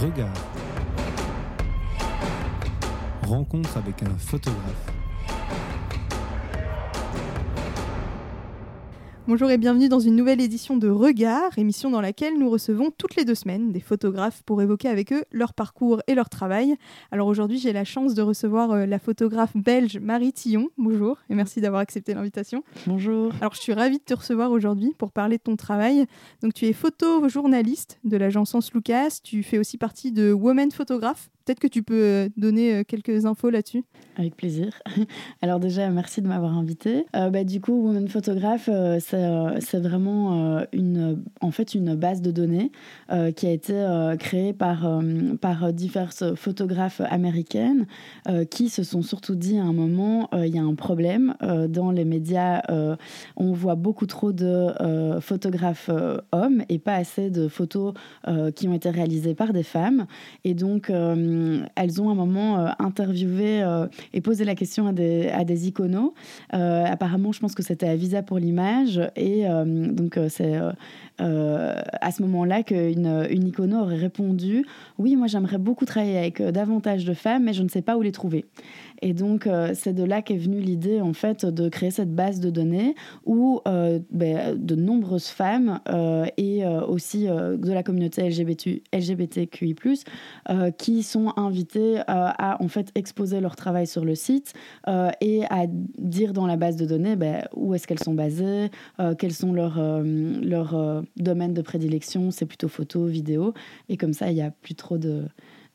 Regard. Rencontre avec un photographe. Bonjour et bienvenue dans une nouvelle édition de Regard, émission dans laquelle nous recevons toutes les deux semaines des photographes pour évoquer avec eux leur parcours et leur travail. Alors aujourd'hui, j'ai la chance de recevoir euh, la photographe belge Marie Tillon. Bonjour et merci d'avoir accepté l'invitation. Bonjour. Alors je suis ravie de te recevoir aujourd'hui pour parler de ton travail. Donc tu es photojournaliste de l'agence Lucas, tu fais aussi partie de Women Photograph, Peut-être que tu peux euh, donner euh, quelques infos là-dessus. Avec plaisir. Alors déjà, merci de m'avoir invité. Euh, bah, du coup, Woman Photograph, c'est vraiment une, en fait une base de données qui a été créée par, par diverses photographes américaines qui se sont surtout dit à un moment, il y a un problème dans les médias. on voit beaucoup trop de photographes hommes et pas assez de photos qui ont été réalisées par des femmes. Et donc, euh, elles ont un moment euh, interviewé euh, et posé la question à des, à des iconos. apparemment, je pense que c'était à Visa pour l'image. Et donc, c'est à ce moment-là qu'une une icono aurait répondu Oui, moi, j'aimerais beaucoup travailler avec davantage de femmes, mais je ne sais pas où les trouver. Et donc, euh, c'est de là qu'est venue l'idée, en fait, de créer cette base de données où euh, ben, de nombreuses femmes euh, et aussi de la communauté LGBT, LGBTQI+, qui sont invitées à, en fait, exposer leur travail sur le site et à dire dans la base de données ben, où est-ce qu'elles sont basées, quels sont leurs domaines de prédilection, c'est plutôt photo, vidéo. Et comme ça, il n'y a plus trop de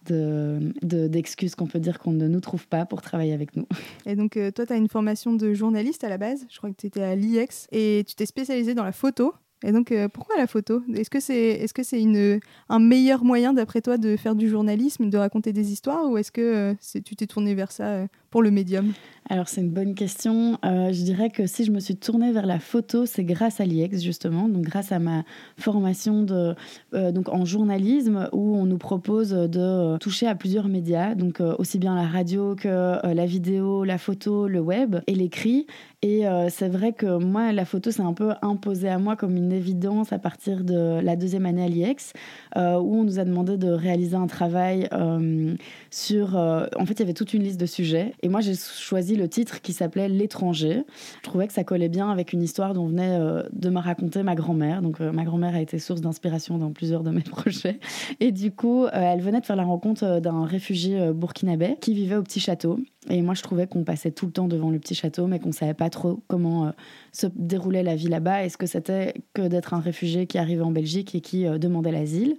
d'excuses qu'on peut dire qu'on ne nous trouve pas pour travailler avec nous. Et donc, euh, toi, tu as une formation de journaliste à la base. Je crois que tu étais à l'IEX et tu t'es spécialisé dans la photo. Et donc, euh, pourquoi la photo? Est-ce que c'est est -ce c'est un meilleur moyen, d'après toi, de faire du journalisme, de raconter des histoires, ou est-ce que euh, tu t'es tourné vers ça pour le médium Alors c'est une bonne question. Euh, je dirais que si je me suis tournée vers la photo, c'est grâce à l'IEX justement, donc grâce à ma formation euh, donc en journalisme où on nous propose de toucher à plusieurs médias, donc euh, aussi bien la radio que la vidéo, la photo, le web et l'écrit. Et c'est vrai que moi, la photo, c'est un peu imposé à moi comme une évidence à partir de la deuxième année à l'IEX, où on nous a demandé de réaliser un travail sur... en fait, il y avait toute une liste de sujets et moi, j'ai choisi le titre qui s'appelait L'étranger. Je trouvais que ça collait bien avec une histoire dont venait euh, de me raconter ma grand-mère. Donc, euh, ma grand-mère a été source d'inspiration dans plusieurs de mes projets. Et du coup, euh, elle venait de faire la rencontre d'un réfugié burkinabé qui vivait au petit château. Et moi, je trouvais qu'on passait tout le temps devant le petit château, mais qu'on savait pas trop comment se déroulait la vie là-bas. Est-ce que c'était que d'être un réfugié qui arrivait en Belgique et qui demandait l'asile?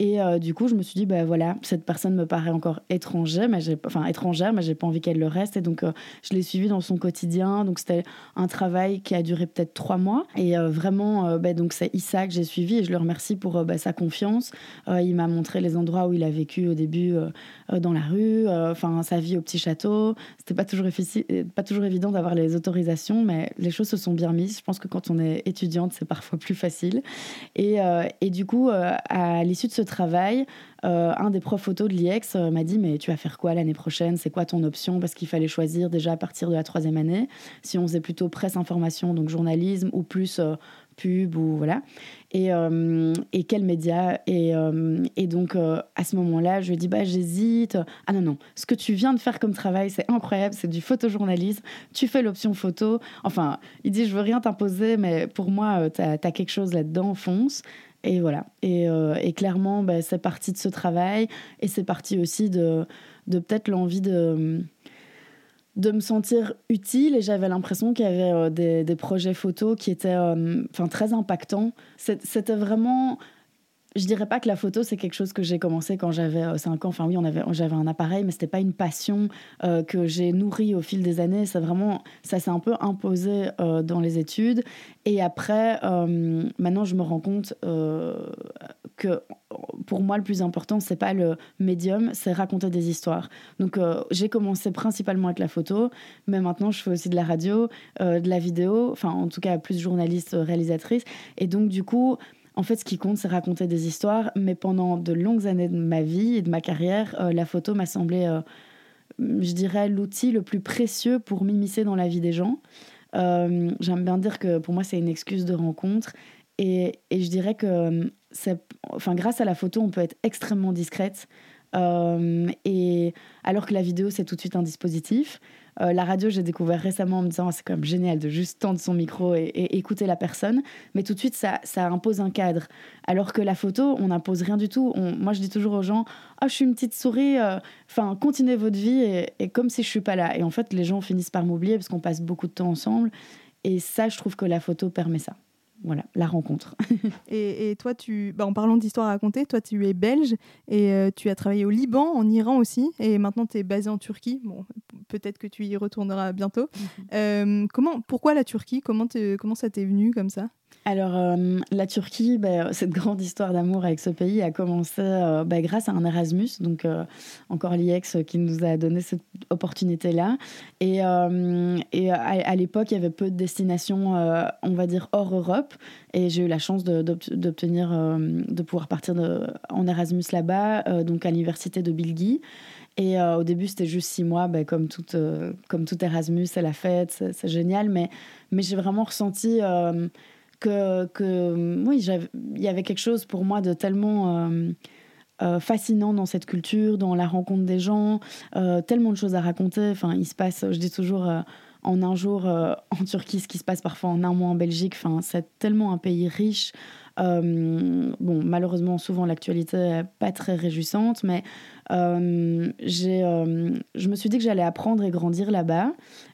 Et euh, du coup, je me suis dit, bah voilà, cette personne me paraît encore étrangère, mais j'ai, enfin étrangère, mais j'ai pas envie qu'elle le reste. Et donc, euh, je l'ai suivie dans son quotidien. Donc, c'était un travail qui a duré peut-être trois mois. Et euh, vraiment, bah, donc c'est Issa que j'ai suivi et je le remercie pour bah, sa confiance. il m'a montré les endroits où il a vécu au début dans la rue, enfin sa vie au petit château. C'était pas toujours pas toujours évident d'avoir les autorisations, mais les choses se sont bien mises. Je pense que quand on est étudiante, c'est parfois plus facile. Et, et du coup, à l'issue de ce travail, euh, un des profs photos de l'IEX euh, m'a dit Mais tu vas faire quoi l'année prochaine? C'est quoi ton option? Parce qu'il fallait choisir déjà à partir de la troisième année. Si on faisait plutôt presse information, donc journalisme, ou plus euh, pub, ou voilà. Et, et quel média? Et, et, donc, à ce moment-là, je lui ai dit bah, J'hésite. Ah non, non, ce que tu viens de faire comme travail, c'est incroyable, c'est du photojournalisme. Tu fais l'option photo. Enfin, il dit Je veux rien t'imposer, mais pour moi, tu as, as quelque chose là-dedans, fonce. Et voilà. Et, euh, et clairement, bah, c'est parti de ce travail et c'est parti aussi de, de peut-être l'envie de, de me sentir utile. Et j'avais l'impression qu'il y avait euh, des, des, projets photos qui étaient euh, très impactants. C'était vraiment je dirais pas que la photo c'est quelque chose que j'ai commencé quand j'avais 5 ans. Enfin oui, on avait j'avais un appareil mais c'était pas une passion que j'ai nourrie au fil des années, ça vraiment ça s'est un peu imposé dans les études et après maintenant je me rends compte que pour moi le plus important c'est pas le médium, c'est raconter des histoires. Donc j'ai commencé principalement avec la photo, mais maintenant je fais aussi de la radio, de la vidéo, enfin en tout cas plus journaliste réalisatrice et donc du coup en fait, ce qui compte, c'est raconter des histoires. Mais pendant de longues années de ma vie et de ma carrière, euh, la photo m'a semblé, euh, je dirais, l'outil le plus précieux pour m'immiscer dans la vie des gens. Euh, j'aime bien dire que pour moi, c'est une excuse de rencontre. Et, et, je dirais que enfin, grâce à la photo, on peut être extrêmement discrète. et alors que la vidéo, c'est tout de suite un dispositif. Euh, la radio, j'ai découvert récemment en me disant c'est quand même génial de juste tendre son micro et, écouter la personne. Mais tout de suite, ça, impose un cadre. Alors que la photo, on n'impose rien du tout. moi, je dis toujours aux gens oh, je suis une petite souris, euh, continuez votre vie et, comme si je suis pas là. Et en fait, les gens finissent par m'oublier parce qu'on passe beaucoup de temps ensemble. Et ça, je trouve que la photo permet ça voilà, la rencontre. et, toi, tu, bah, en parlant d'histoire à raconter, toi, tu es belge et euh, tu as travaillé au Liban, en Iran aussi, et maintenant tu es basé en Turquie. Bon, peut-être que tu y retourneras bientôt. Mhm. Euh, comment, pourquoi la Turquie? Comment, comment ça t'est venu comme ça? Alors, euh, la Turquie, bah, cette grande histoire d'amour avec ce pays a commencé euh, bah, grâce à un Erasmus, donc euh, encore l'IEX qui nous a donné cette opportunité-là. Et, et à, l'époque, il y avait peu de destinations, on va dire, hors Europe. Et j'ai eu la chance d'obtenir, de, pouvoir partir en Erasmus là-bas, donc à l'université de Bilgi. Et au début, c'était juste six mois, bah, comme, tout, comme tout Erasmus, c'est la fête, c'est génial. Mais, mais j'ai vraiment ressenti que, que oui, il y avait quelque chose pour moi de tellement euh, euh, fascinant dans cette culture, dans la rencontre des gens, euh, tellement de choses à raconter. Enfin, il se passe, je dis toujours, en un jour en Turquie, ce qui se passe parfois en un mois en Belgique. Enfin, c'est tellement un pays riche. bon, malheureusement, souvent l'actualité n'est pas très réjouissante, mais euh, euh, je me suis dit que j'allais apprendre et grandir là-bas.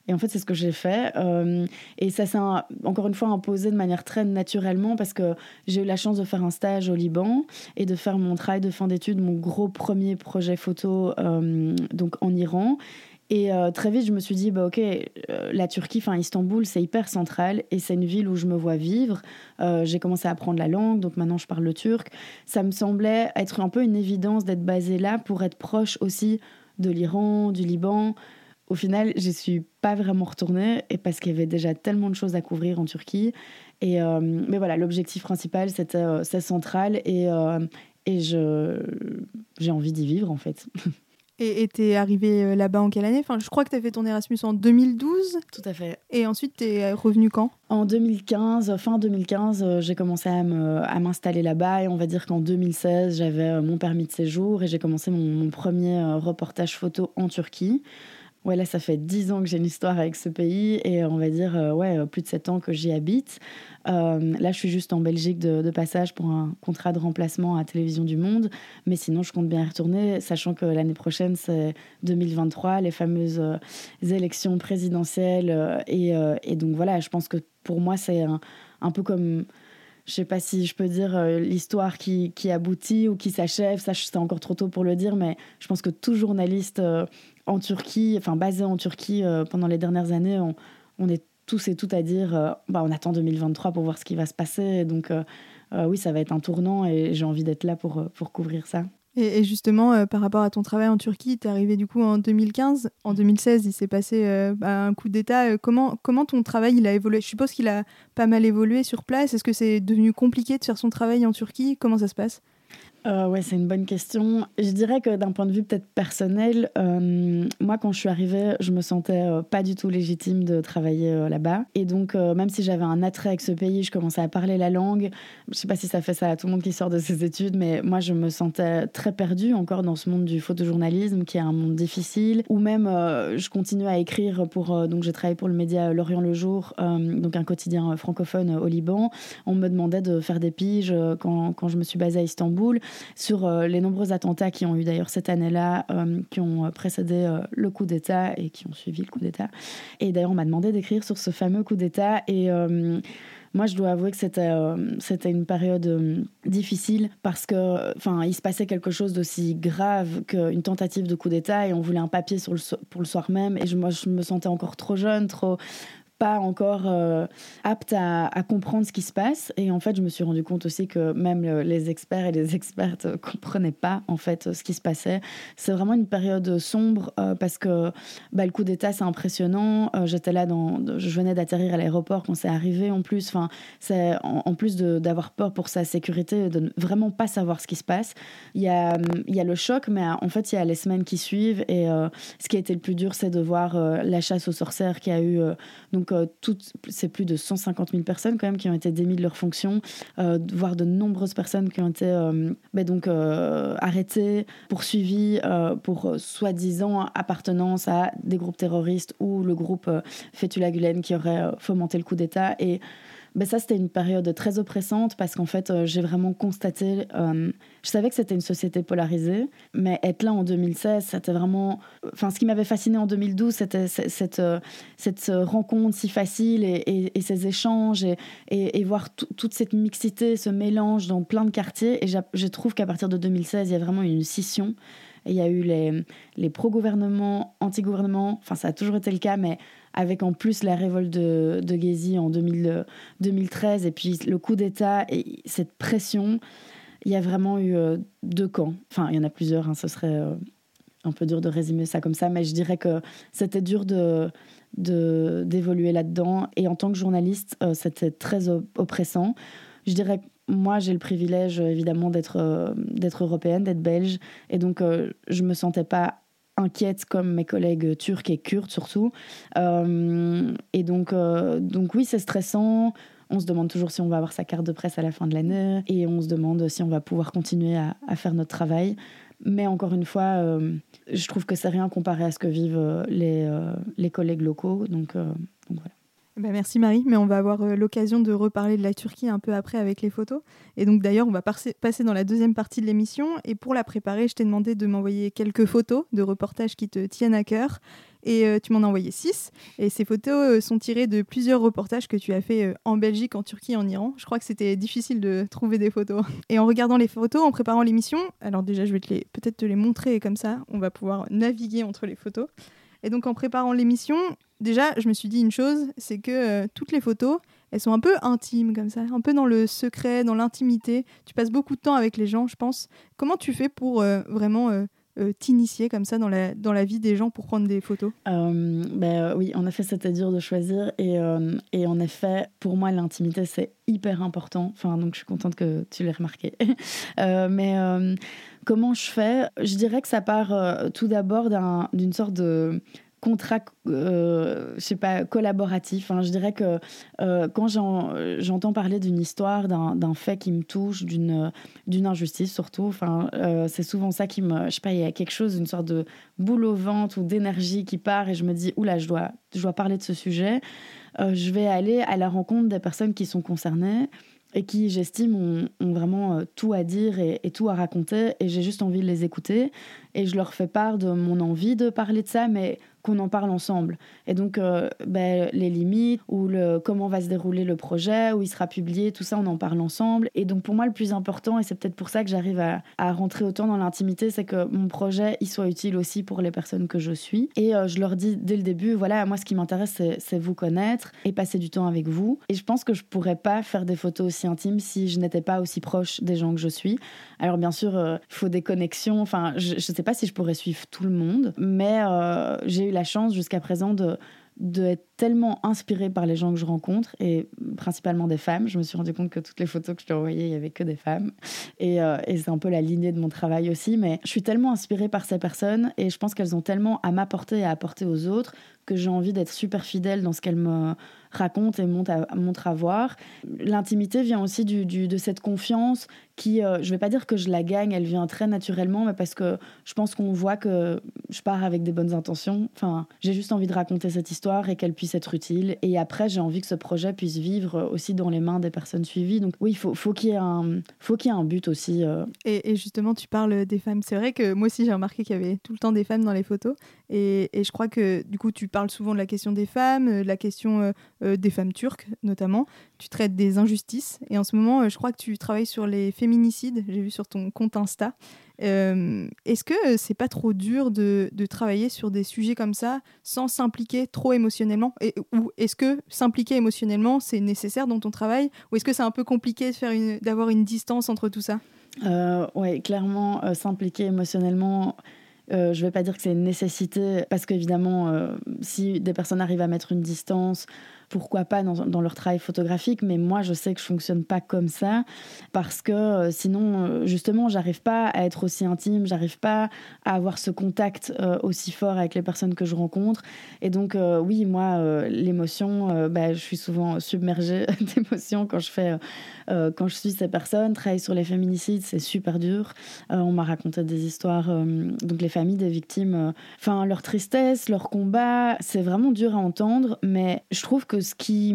Et en fait, c'est ce que j'ai fait. Euh, et ça s'est encore une fois imposé de manière très naturellement parce que j'ai eu la chance de faire un stage au Liban et de faire mon travail de fin d'études, mon gros premier projet photo donc en Iran. Et euh, très vite, je me suis dit, bah, ok, euh, la Turquie, enfin Istanbul, c'est hyper central et c'est une ville où je me vois vivre. Euh, j'ai commencé à apprendre la langue, donc maintenant je parle le turc. Ça me semblait être un peu une évidence d'être basée là pour être proche aussi de l'Iran, du Liban. Au final, je suis pas vraiment retournée et parce qu'il y avait déjà tellement de choses à couvrir en Turquie. Et, mais voilà, l'objectif principal, c'était c'est central et, et j'ai envie d'y vivre en fait. Et t'es arrivé euh, là-bas en quelle année? Enfin, Je crois que tu as fait ton Erasmus en 2012. Tout à fait. Et ensuite, tu es euh, revenu quand? En 2015, fin 2015, euh, j'ai commencé à m'installer là-bas. Et on va dire qu'en 2016, j'avais mon permis de séjour et j'ai commencé mon, mon, premier reportage photo en Turquie. Ouais, là, ça fait dix ans que j'ai une histoire avec ce pays et on va dire, euh, ouais, euh, plus de sept ans que j'y habite. Euh, là, je suis juste en Belgique de, passage pour un contrat de remplacement à Télévision du Monde. Mais sinon, je compte bien y retourner, sachant que l'année prochaine, c'est 2023, les fameuses élections présidentielles. Et, donc, voilà, je pense que pour moi, c'est un peu comme je sais pas si je peux dire l'histoire qui, qui, aboutit ou qui s'achève, ça c'est encore trop tôt pour le dire, mais je pense que tout journaliste en Turquie, enfin basé en Turquie euh, pendant les dernières années, on, est tous et toutes à dire euh, bah, on attend 2023 pour voir ce qui va se passer. Donc euh, oui, ça va être un tournant et j'ai envie d'être là pour, pour couvrir ça. Et, justement, par rapport à ton travail en Turquie, tu es arrivé du coup en 2015. En 2016, il s'est passé bah, un coup d'État. comment, comment ton travail il a évolué? Je suppose qu'il a pas mal évolué sur place. Est-ce que c'est devenu compliqué de faire son travail en Turquie? Comment ça se passe? Euh, ouais, c'est une bonne question. Je dirais que d'un point de vue peut-être personnel, euh, moi quand je suis arrivée, je me sentais euh, pas du tout légitime de travailler euh, là-bas. Et donc, même si j'avais un attrait avec ce pays, je commençais à parler la langue. Je sais pas si ça fait ça à tout le monde qui sort de ses études, mais moi je me sentais très perdue encore dans ce monde du photojournalisme qui est un monde difficile. Ou même, je continue à écrire pour. donc, j'ai travaillé pour le média L'Orient le Jour, donc un quotidien francophone au Liban. On me demandait de faire des piges quand, quand je me suis basée à Istanbul sur euh, les nombreux attentats qui ont eu d'ailleurs cette année-là, euh, qui ont précédé euh, le coup d'État et qui ont suivi le coup d'État. Et d'ailleurs, on m'a demandé d'écrire sur ce fameux coup d'État et moi, je dois avouer que c'était c'était une période difficile parce que, enfin, il se passait quelque chose d'aussi grave qu'une tentative de coup d'État et on voulait un papier pour le soir même. Et je, moi, je me sentais encore trop jeune, trop pas encore euh, apte à, comprendre ce qui se passe. Et en fait, je me suis rendu compte aussi que même les experts et les expertes ne comprenaient pas en fait ce qui se passait. C'est vraiment une période sombre euh, parce que bah, le coup d'État, c'est impressionnant. Euh, j'étais là, dans, je venais d'atterrir à l'aéroport quand c'est arrivé en plus. Enfin, c'est en, plus d'avoir peur pour sa sécurité, de ne vraiment pas savoir ce qui se passe. Il y a, il y a le choc, mais en fait, il y a les semaines qui suivent. Et ce qui a été le plus dur, c'est de voir la chasse aux sorcières qui a eu donc donc, c'est plus de 150 000 personnes quand même qui ont été démises de leurs fonctions, voire de nombreuses personnes qui ont été ben donc, arrêtées, poursuivies pour soi-disant appartenance à des groupes terroristes ou le groupe Fethullah Gulen qui aurait fomenté le coup d'État. Et ben ça, c'était une période très oppressante parce qu'en fait, euh, j'ai vraiment constaté. Euh, je savais que c'était une société polarisée, mais être là en 2016, c'était vraiment. Enfin, ce qui m'avait fasciné en 2012, c'était cette, euh, cette rencontre si facile et, ces échanges et, voir toute cette mixité, ce mélange dans plein de quartiers. Et je trouve qu'à partir de 2016, il y a vraiment une scission. Il y a eu les, les pro-gouvernements, anti-gouvernements. Enfin, ça a toujours été le cas, mais avec en plus la révolte de, de Gezi en 2013 et puis le coup d'État et cette pression, il y a vraiment eu euh, deux camps. Enfin, il y en a plusieurs, hein, ce serait euh, un peu dur de résumer ça comme ça, mais je dirais que c'était dur de d'évoluer là-dedans et en tant que journaliste, euh, c'était très oppressant. Je dirais que moi, j'ai le privilège évidemment d'être d'être européenne, d'être belge, et donc je me sentais pas inquiète comme mes collègues turcs et kurdes surtout. Euh, et donc, euh, donc oui, c'est stressant. On se demande toujours si on va avoir sa carte de presse à la fin de l'année et on se demande si on va pouvoir continuer à, faire notre travail. Mais encore une fois, euh, je trouve que c'est rien comparé à ce que vivent les, les collègues locaux. Donc, donc voilà. Ben, merci Marie, mais on va avoir euh, l'occasion de reparler de la Turquie un peu après avec les photos. Et donc d'ailleurs, on va passer dans la deuxième partie de l'émission. Et pour la préparer, je t'ai demandé de m'envoyer quelques photos de reportages qui te tiennent à cœur. Et euh, tu m'en as envoyé six. Et ces photos euh, sont tirées de plusieurs reportages que tu as fait en Belgique, en Turquie, en Iran. Je crois que c'était difficile de trouver des photos. Et en regardant les photos, en préparant l'émission, alors déjà, je vais peut-être te les montrer comme ça, on va pouvoir naviguer entre les photos. Et donc en préparant l'émission, déjà, je me suis dit une chose, c'est que euh, toutes les photos, elles sont un peu intimes comme ça, un peu dans le secret, dans l'intimité. Tu passes beaucoup de temps avec les gens, je pense. Comment tu fais pour euh, vraiment euh, t'initier comme ça dans la, dans la vie des gens pour prendre des photos? Ben, Oui, en effet, c'était dur de choisir. Et, et en effet, pour moi, l'intimité, c'est hyper important. Enfin, donc je suis contente que tu l'aies remarqué. mais comment je fais? Je dirais que ça part tout d'abord d'une sorte de contrat, euh, je sais pas, collaboratif. Hein. Je dirais que euh, quand j'entends parler d'une histoire, d'un fait qui me touche, d'une injustice surtout, enfin, euh, c'est souvent ça qui me, je sais pas, il y a quelque chose, une sorte de boule au ventre ou d'énergie qui part et je me dis, oula, je dois, je dois parler de ce sujet. je vais aller à la rencontre des personnes qui sont concernées et qui, j'estime, ont, vraiment tout à dire et, et, tout à raconter. Et j'ai juste envie de les écouter. Et je leur fais part de mon envie de parler de ça, mais qu'on en parle ensemble. Et donc, euh, ben, les limites, ou le, comment va se dérouler le projet, où il sera publié, tout ça, on en parle ensemble. Et donc, pour moi, le plus important, et c'est peut-être pour ça que j'arrive à, rentrer autant dans l'intimité, c'est que mon projet, il soit utile aussi pour les personnes que je suis. Et euh, je leur dis dès le début, voilà, moi, ce qui m'intéresse, c'est vous connaître et passer du temps avec vous. Et je pense que je pourrais pas faire des photos aussi intimes si je n'étais pas aussi proche des gens que je suis. Alors, bien sûr, euh, il faut des connexions. Enfin, je ne sais pas si je pourrais suivre tout le monde, mais j'ai eu la chance jusqu'à présent de d'être tellement inspirée par les gens que je rencontre et principalement des femmes. Je me suis rendu compte que toutes les photos que je t'ai envoyées, il y avait que des femmes. Et, euh, et c'est un peu la lignée de mon travail aussi. Mais je suis tellement inspirée par ces personnes et je pense qu'elles ont tellement à m'apporter et à apporter aux autres que j'ai envie d'être super fidèle dans ce qu'elles me racontent et montrent à, voir. L'intimité vient aussi du, de cette confiance qui, euh, je vais pas dire que je la gagne, elle vient très naturellement, mais parce que je pense qu'on voit que je pars avec des bonnes intentions. Enfin, j'ai juste envie de raconter cette histoire et qu'elle puisse être utile. Et après, j'ai envie que ce projet puisse vivre aussi dans les mains des personnes suivies. Donc oui, faut, faut qu'il y ait un, faut qu'il y ait un but aussi. Euh. Et, et, justement, tu parles des femmes. C'est vrai que moi aussi, j'ai remarqué qu'il y avait tout le temps des femmes dans les photos. Et, et, je crois que du coup, tu parles souvent de la question des femmes, euh, de la question des femmes turques notamment. Tu traites des injustices. Et en ce moment, je crois que tu travailles sur les féminicides féminicide, j'ai vu sur ton compte Insta. Euh, est-ce que c'est pas trop dur de, travailler sur des sujets comme ça sans s'impliquer trop émotionnellement? Ou est-ce que s'impliquer émotionnellement, c'est nécessaire dans ton travail? Ou est-ce que c'est un peu compliqué d'avoir une, distance entre tout ça? Euh, Oui, clairement, euh, s'impliquer émotionnellement. Euh, je ne vais pas dire que c'est une nécessité, parce qu'évidemment, si des personnes arrivent à mettre une distance, pourquoi pas dans, leur travail photographique, mais moi je sais que je fonctionne pas comme ça parce que euh, sinon euh, justement j'arrive pas à être aussi intime, j'arrive pas à avoir ce contact euh, aussi fort avec les personnes que je rencontre et donc oui moi l'émotion, bah, je suis souvent submergée d'émotions quand je fais quand je suis ces personnes. Travailler sur les féminicides c'est super dur. on m'a raconté des histoires donc les familles des victimes, enfin leur tristesse, leur combat, c'est vraiment dur à entendre, mais je trouve que ce qui.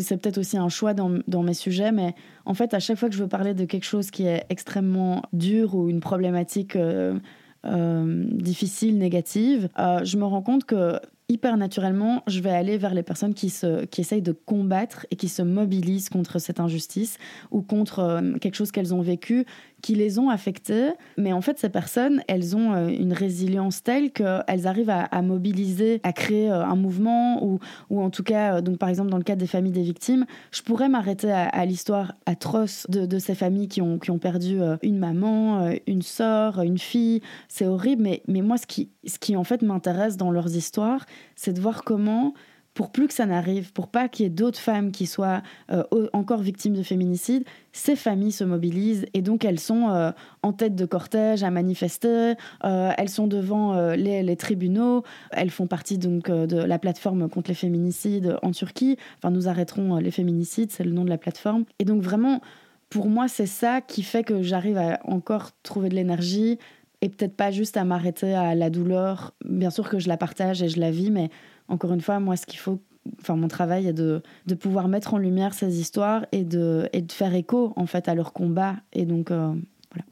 C'est peut-être aussi un choix dans, mes sujets, mais en fait, à chaque fois que je veux parler de quelque chose qui est extrêmement dur ou une problématique euh, euh, difficile, négative, euh, je me rends compte que hyper naturellement, je vais aller vers les personnes qui, se, qui essayent de combattre et qui se mobilisent contre cette injustice ou contre quelque chose qu'elles ont vécu qui les ont affectées. Mais en fait, ces personnes, elles ont euh, une résilience telle qu'elles arrivent à, mobiliser, à créer euh, un mouvement, ou, ou en tout cas, euh, donc par exemple dans le cadre des familles des victimes, je pourrais m'arrêter à, l'histoire atroce de, de, ces familles qui ont, qui ont perdu une maman, une sœur, une fille. C'est horrible, mais, mais moi, ce qui, ce qui en fait m'intéresse dans leurs histoires, c'est de voir comment pour plus que ça n'arrive, pour pas qu'il y ait d'autres femmes qui soient euh, encore victimes de féminicide, ces familles se mobilisent et donc elles sont euh, en tête de cortège à manifester, euh, elles sont devant les, tribunaux, elles font partie donc de la plateforme contre les féminicides en Turquie. Enfin, nous arrêterons les féminicides, c'est le nom de la plateforme. Et donc vraiment, pour moi, c'est ça qui fait que j'arrive à encore trouver de l'énergie et peut-être pas juste à m'arrêter à la douleur. Bien sûr que je la partage et je la vis, mais encore une fois, moi, ce qu'il faut, enfin, mon travail est de, pouvoir mettre en lumière ces histoires et de, et de faire écho, en fait, à leur combat. Et donc, euh,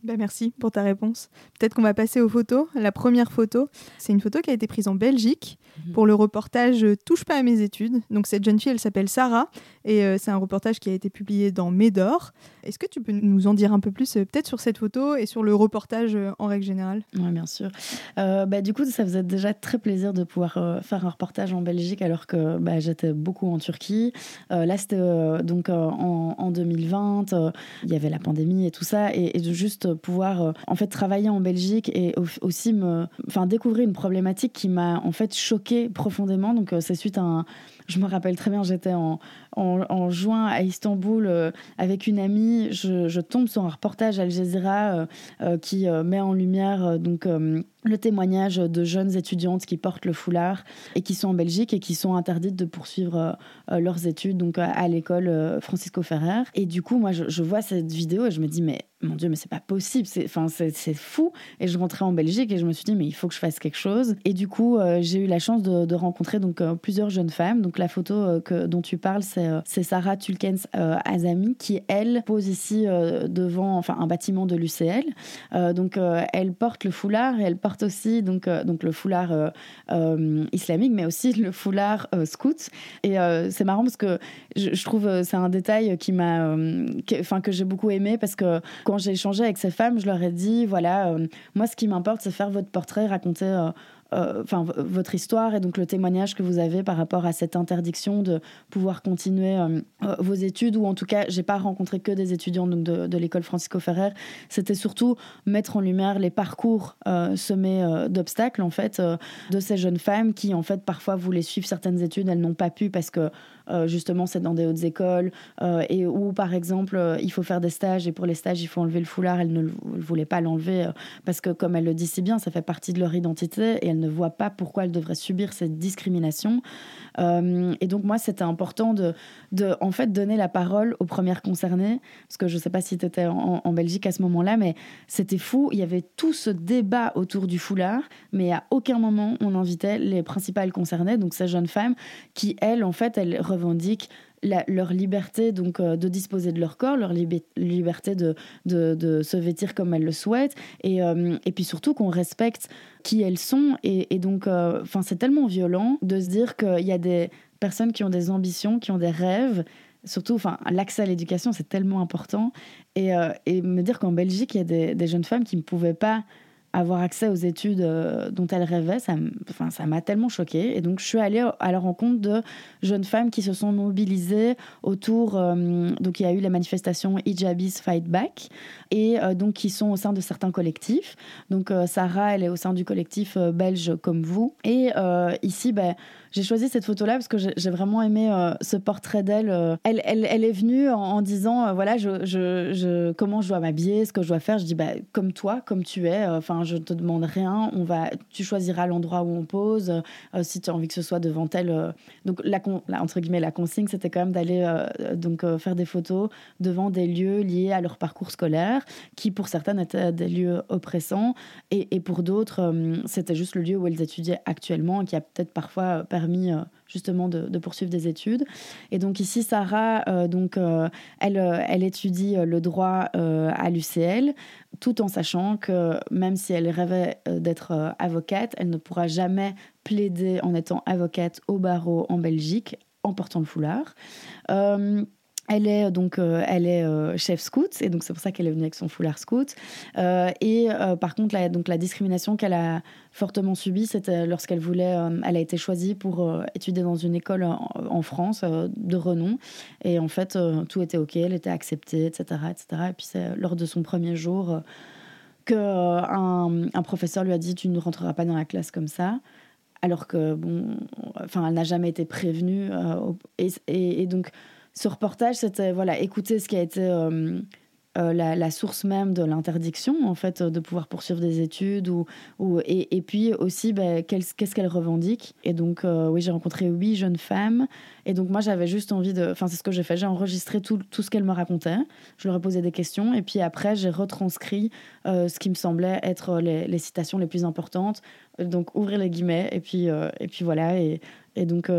bah, merci pour ta réponse. Peut-être qu'on va passer aux photos. La première photo, c'est une photo qui a été prise en Belgique mhm. pour le reportage Touche pas à mes études. Donc cette jeune fille, elle s'appelle Sarah et euh, c'est un reportage qui a été publié dans Médor. Est-ce que tu peux nous en dire un peu plus euh, peut-être sur cette photo et sur le reportage euh, en règle générale? Oui, bien sûr. bah, du coup, ça faisait déjà très plaisir de pouvoir faire un reportage en Belgique alors que bah, j'étais beaucoup en Turquie. là, c'était donc en, en, 2020, il y avait la pandémie et tout ça et, et de pouvoir euh, en fait travailler en Belgique et aussi me, enfin découvrir une problématique qui m'a en fait choquée profondément. Donc euh, c'est suite à un, je me rappelle très bien, j'étais en, en, juin à Istanbul euh, avec une amie. Je, tombe sur un reportage Al Jazeera qui met en lumière donc le témoignage de jeunes étudiantes qui portent le foulard et qui sont en Belgique et qui sont interdites de poursuivre leurs études donc à, l'école Francisco Ferrer. Et du coup, moi, je, vois cette vidéo et je me dis mais mon Dieu, mais c'est pas possible, c'est, enfin, c'est, fou. Et je rentrais en Belgique et je me suis dit, mais il faut que je fasse quelque chose. Et du coup, euh, j'ai eu la chance de, rencontrer donc euh, plusieurs jeunes femmes. Donc la photo euh, dont tu parles, c'est, c'est Sarah Tulkens Azami qui, elle, pose ici devant enfin, un bâtiment de l'UCL. donc elle porte le foulard et elle porte aussi donc, donc le foulard islamique, mais aussi le foulard scout. Et c'est marrant parce que je, je trouve c'est un détail qui m'a, enfin que j'ai beaucoup aimé parce que quand j'ai échangé avec ces femmes, je leur ai dit voilà, euh, moi, ce qui m'importe, c'est faire votre portrait, raconter euh, enfin votre histoire et donc le témoignage que vous avez par rapport à cette interdiction de pouvoir continuer euh, euh, vos études ou en tout cas j'ai pas rencontré que des étudiants de l'école Francisco Ferrer. C'était surtout mettre en lumière les parcours semés d'obstacles en fait de ces jeunes femmes qui en fait parfois voulaient suivre certaines études. Elles n'ont pas pu parce que justement c'est dans des hautes écoles et où par exemple il faut faire des stages et pour les stages il faut enlever le foulard elles ne voulaient pas l'enlever parce que comme elles le disent si bien ça fait partie de leur identité et elles ne voient pas pourquoi elles devraient subir cette discrimination. Euh, et donc moi, c'était important de, de, en fait, donner la parole aux premières concernées, parce que je ne sais pas si tu étais en, Belgique à ce moment-là, mais c'était fou. Il y avait tout ce débat autour du foulard, mais à aucun moment on invitait les principales concernées, donc ces jeunes femmes, qui elles, en fait, elles revendiquent leur liberté donc euh, de disposer de leur corps, leur liberté de, se vêtir comme elles le souhaitent, et, euh, et puis surtout qu'on respecte qui elles sont. Et, donc, euh, c'est tellement violent de se dire qu'il y a des personnes qui ont des ambitions, qui ont des rêves. Surtout, l'accès à l'éducation, c'est tellement important. Et, me dire qu'en Belgique, il y a des jeunes femmes qui ne pouvaient pas avoir accès aux études euh, dont elle rêvait, ça, m'a tellement choquée. Et donc, je suis allée à la rencontre de jeunes femmes qui se sont mobilisées autour. Euh, donc, il y a eu la manifestation Hijabis Fight Back, et euh, donc qui sont au sein de certains collectifs. Donc, Sarah, elle est au sein du collectif belge comme vous. Et ici, ben, j'ai choisi cette photo-là parce que j'ai vraiment aimé ce portrait d'elle. Elle, elle, elle, est venue en, disant voilà, je, je, je, comment je dois m'habiller, ce que je dois faire. Je dis bah, comme toi, comme tu es. Enfin, je te demande rien. On va, tu choisiras l'endroit où on pose. si tu as envie que ce soit devant elle. donc, la, entre guillemets, la consigne, c'était quand même d'aller donc faire des photos devant des lieux liés à leur parcours scolaire, qui pour certaines étaient des lieux oppressants, et, et pour d'autres, c'était juste le lieu où elles étudiaient actuellement, qui a peut-être parfois permis euh, justement de, poursuivre des études. Et donc ici, Sarah, euh, donc, euh, elle, elle étudie le droit à l'UCL, tout en sachant que même si elle rêvait d'être avocate, elle ne pourra jamais plaider en étant avocate au barreau en Belgique en portant le foulard. Elle est euh, donc euh, elle est euh, chef scout et donc c'est pour ça qu'elle est venue avec son foulard scout. et par contre la, donc la discrimination qu'elle a fortement subie, c'était lorsqu'elle voulait, elle a été choisie pour étudier dans une école en, France de renom et en fait tout était ok, elle était acceptée, etc., etc. Et puis c'est lors de son premier jour que un, professeur lui a dit tu ne rentreras pas dans la classe comme ça alors que bon, enfin elle n'a jamais été prévenue et donc ce reportage, c'était voilà, écouter ce qui a été euh, euh, la, source même de l'interdiction, en fait, de pouvoir poursuivre des études, ou, ou et, et, puis aussi ben, qu'est-ce qu'elle revendique. Et donc, euh, oui, j'ai rencontré huit jeunes femmes, et donc moi, j'avais juste envie de. Enfin, c'est ce que j'ai fait, j'ai enregistré tout, tout ce qu'elle me racontait, je leur ai posé des questions, et puis après, j'ai retranscrit ce qui me semblait être les, les, citations les plus importantes, donc ouvrir les guillemets, et puis, et puis voilà, et, et donc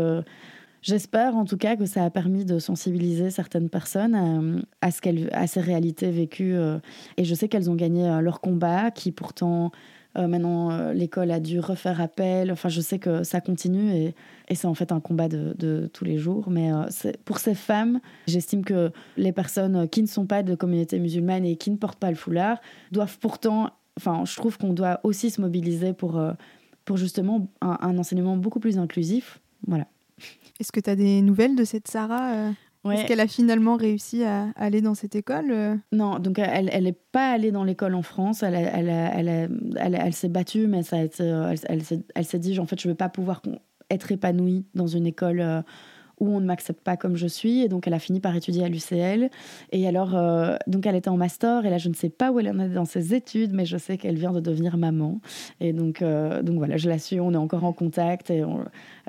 J'espère en tout cas que ça a permis de sensibiliser certaines personnes euh, à, ce à ces réalités vécues. Euh, et je sais qu'elles ont gagné euh, leur combat, qui pourtant maintenant l'école a dû refaire appel. Enfin, je sais que ça continue et, c'est en fait un combat de, de, tous les jours. Mais pour ces femmes, j'estime que les personnes qui ne sont pas de communauté musulmane et qui ne portent pas le foulard doivent pourtant. Enfin, je trouve qu'on doit aussi se mobiliser pour, pour justement un, un enseignement beaucoup plus inclusif. Voilà. Est-ce que tu as des nouvelles de cette Sarah euh Est-ce qu'elle a finalement réussi à aller dans cette école euh Non, donc elle n'est elle pas allée dans l'école en France. Elle, elle, elle, elle s'est battue, mais ça euh, elle, s'est dit en fait, je ne vais pas pouvoir être épanouie dans une école où on ne m'accepte pas comme je suis. Et donc, elle a fini par étudier à l'UCL. Et alors, euh, donc, elle était en master. Et là, je ne sais pas où elle en est dans ses études, mais je sais qu'elle vient de devenir maman. Et donc, euh, donc voilà, je la suis. On est encore en contact. Et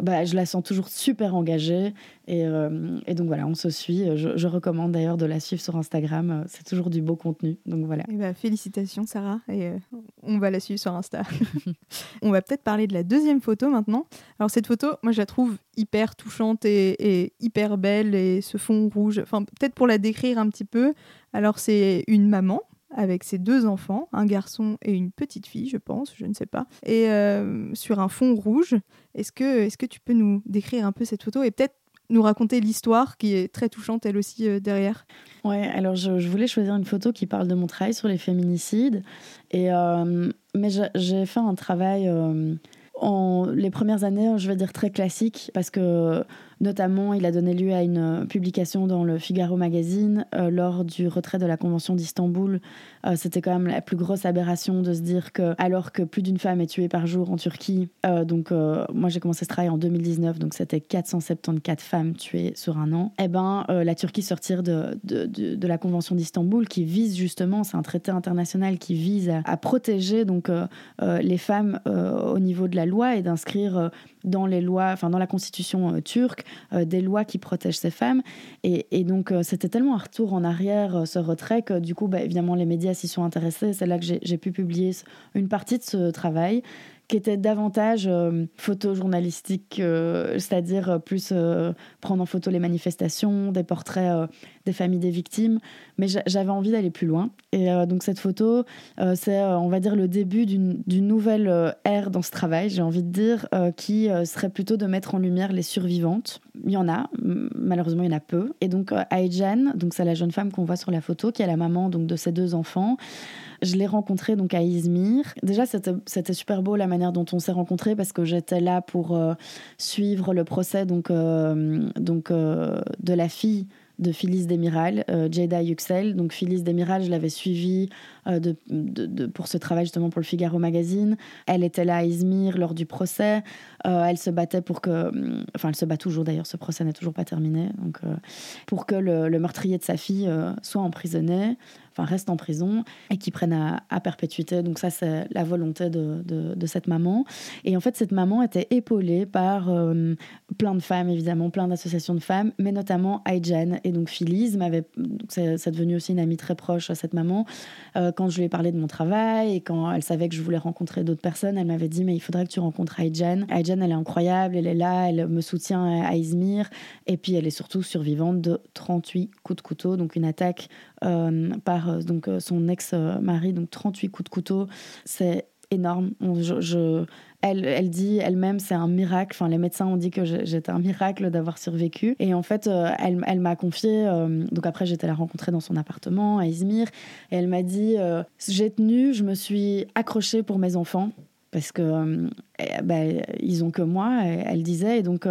bah, je la sens toujours super engagée. Et, euh, et, donc voilà, on se suit. Je, recommande d'ailleurs de la suivre sur Instagram. C'est toujours du beau contenu. Donc voilà. Et bah, félicitations Sarah. Et on va la suivre sur Insta. on va peut-être parler de la deuxième photo maintenant. Alors cette photo, moi je la trouve hyper touchante et, hyper belle et ce fond rouge. Enfin, peut-être pour la décrire un petit peu. Alors, c'est une maman avec ses deux enfants, un garçon et une petite fille, je pense, je ne sais pas, et euh, sur un fond rouge. Est-ce que, est que tu peux nous décrire un peu cette photo et peut-être nous raconter l'histoire qui est très touchante elle aussi euh, derrière. Ouais, alors je, voulais choisir une photo qui parle de mon travail sur les féminicides, et, euh, mais j'ai fait un travail en les premières années, je vais dire très classique, parce que Notamment, il a donné lieu à une euh, publication dans le Figaro magazine euh, lors du retrait de la Convention d'Istanbul. Euh, c'était quand même la plus grosse aberration de se dire que, alors que plus d'une femme est tuée par jour en Turquie, donc moi j'ai commencé ce travail en 2019, donc c'était 474 femmes tuées sur un an, eh ben la Turquie sortir de, de, de, la Convention d'Istanbul qui vise justement, c'est un traité international qui vise à, à protéger donc les femmes au niveau de la loi et d'inscrire dans les lois, enfin dans la constitution turque, euh, des lois qui protègent ces femmes. Et, donc, euh, c'était tellement un retour en arrière, euh, ce retrait, que du coup, bah, évidemment, les médias s'y sont intéressés. C'est là que j'ai pu publier une partie de ce travail qui était davantage euh, photojournalistique, euh, c'est-à-dire euh, plus prendre en photo les manifestations, des portraits des familles des victimes. Mais j'avais envie d'aller plus loin. Et donc cette photo, c'est, on va dire, le début d'une nouvelle ère dans ce travail, j'ai envie de dire, qui serait plutôt de mettre en lumière les survivantes. Il y en a, malheureusement il y en a peu. Et donc Aïjan, donc c'est la jeune femme qu'on voit sur la photo, qui est la maman donc, de ses deux enfants. Je l'ai rencontrée donc à Izmir. Déjà, c'était super beau la manière dont on s'est rencontrés parce que j'étais là pour euh, suivre le procès donc, euh, euh, de la fille de Phyllis Demiral, Jada Yüksel. Donc Phyllis Demiral, je l'avais suivie pour ce travail justement pour le Figaro Magazine. Elle était là à Izmir lors du procès. elle se battait pour que, enfin elle se bat toujours d'ailleurs, ce procès n'est toujours pas terminé, donc pour que le, meurtrier de sa fille soit emprisonné enfin reste en prison et qui prennent à, perpétuité. Donc ça, c'est la volonté de, cette maman. Et en fait, cette maman était épaulée par euh, plein de femmes, évidemment, plein d'associations de femmes, mais notamment Aïjan. Et donc Phyllis m'avait, c'est devenu aussi une amie très proche à cette maman. Euh, quand je lui ai parlé de mon travail et quand elle savait que je voulais rencontrer d'autres personnes, elle m'avait dit mais il faudrait que tu rencontres Aïjan. Aïjan, elle est incroyable, elle est là, elle me soutient à Izmir et puis elle est surtout survivante de 38 coups de couteau, donc une attaque par euh, donc, euh, son ex-mari, donc 38 coups de couteau. C'est énorme. elle, elle dit elle-même c'est un miracle. Enfin, les médecins ont dit que j'étais un miracle d'avoir survécu. Et en fait, elle, elle m'a confié. donc après, j'étais la rencontrer dans son appartement à Izmir. Et elle m'a dit j'ai tenu, je me suis accrochée pour mes enfants parce que eh, ben, ils ont que moi. Elle disait. Donc,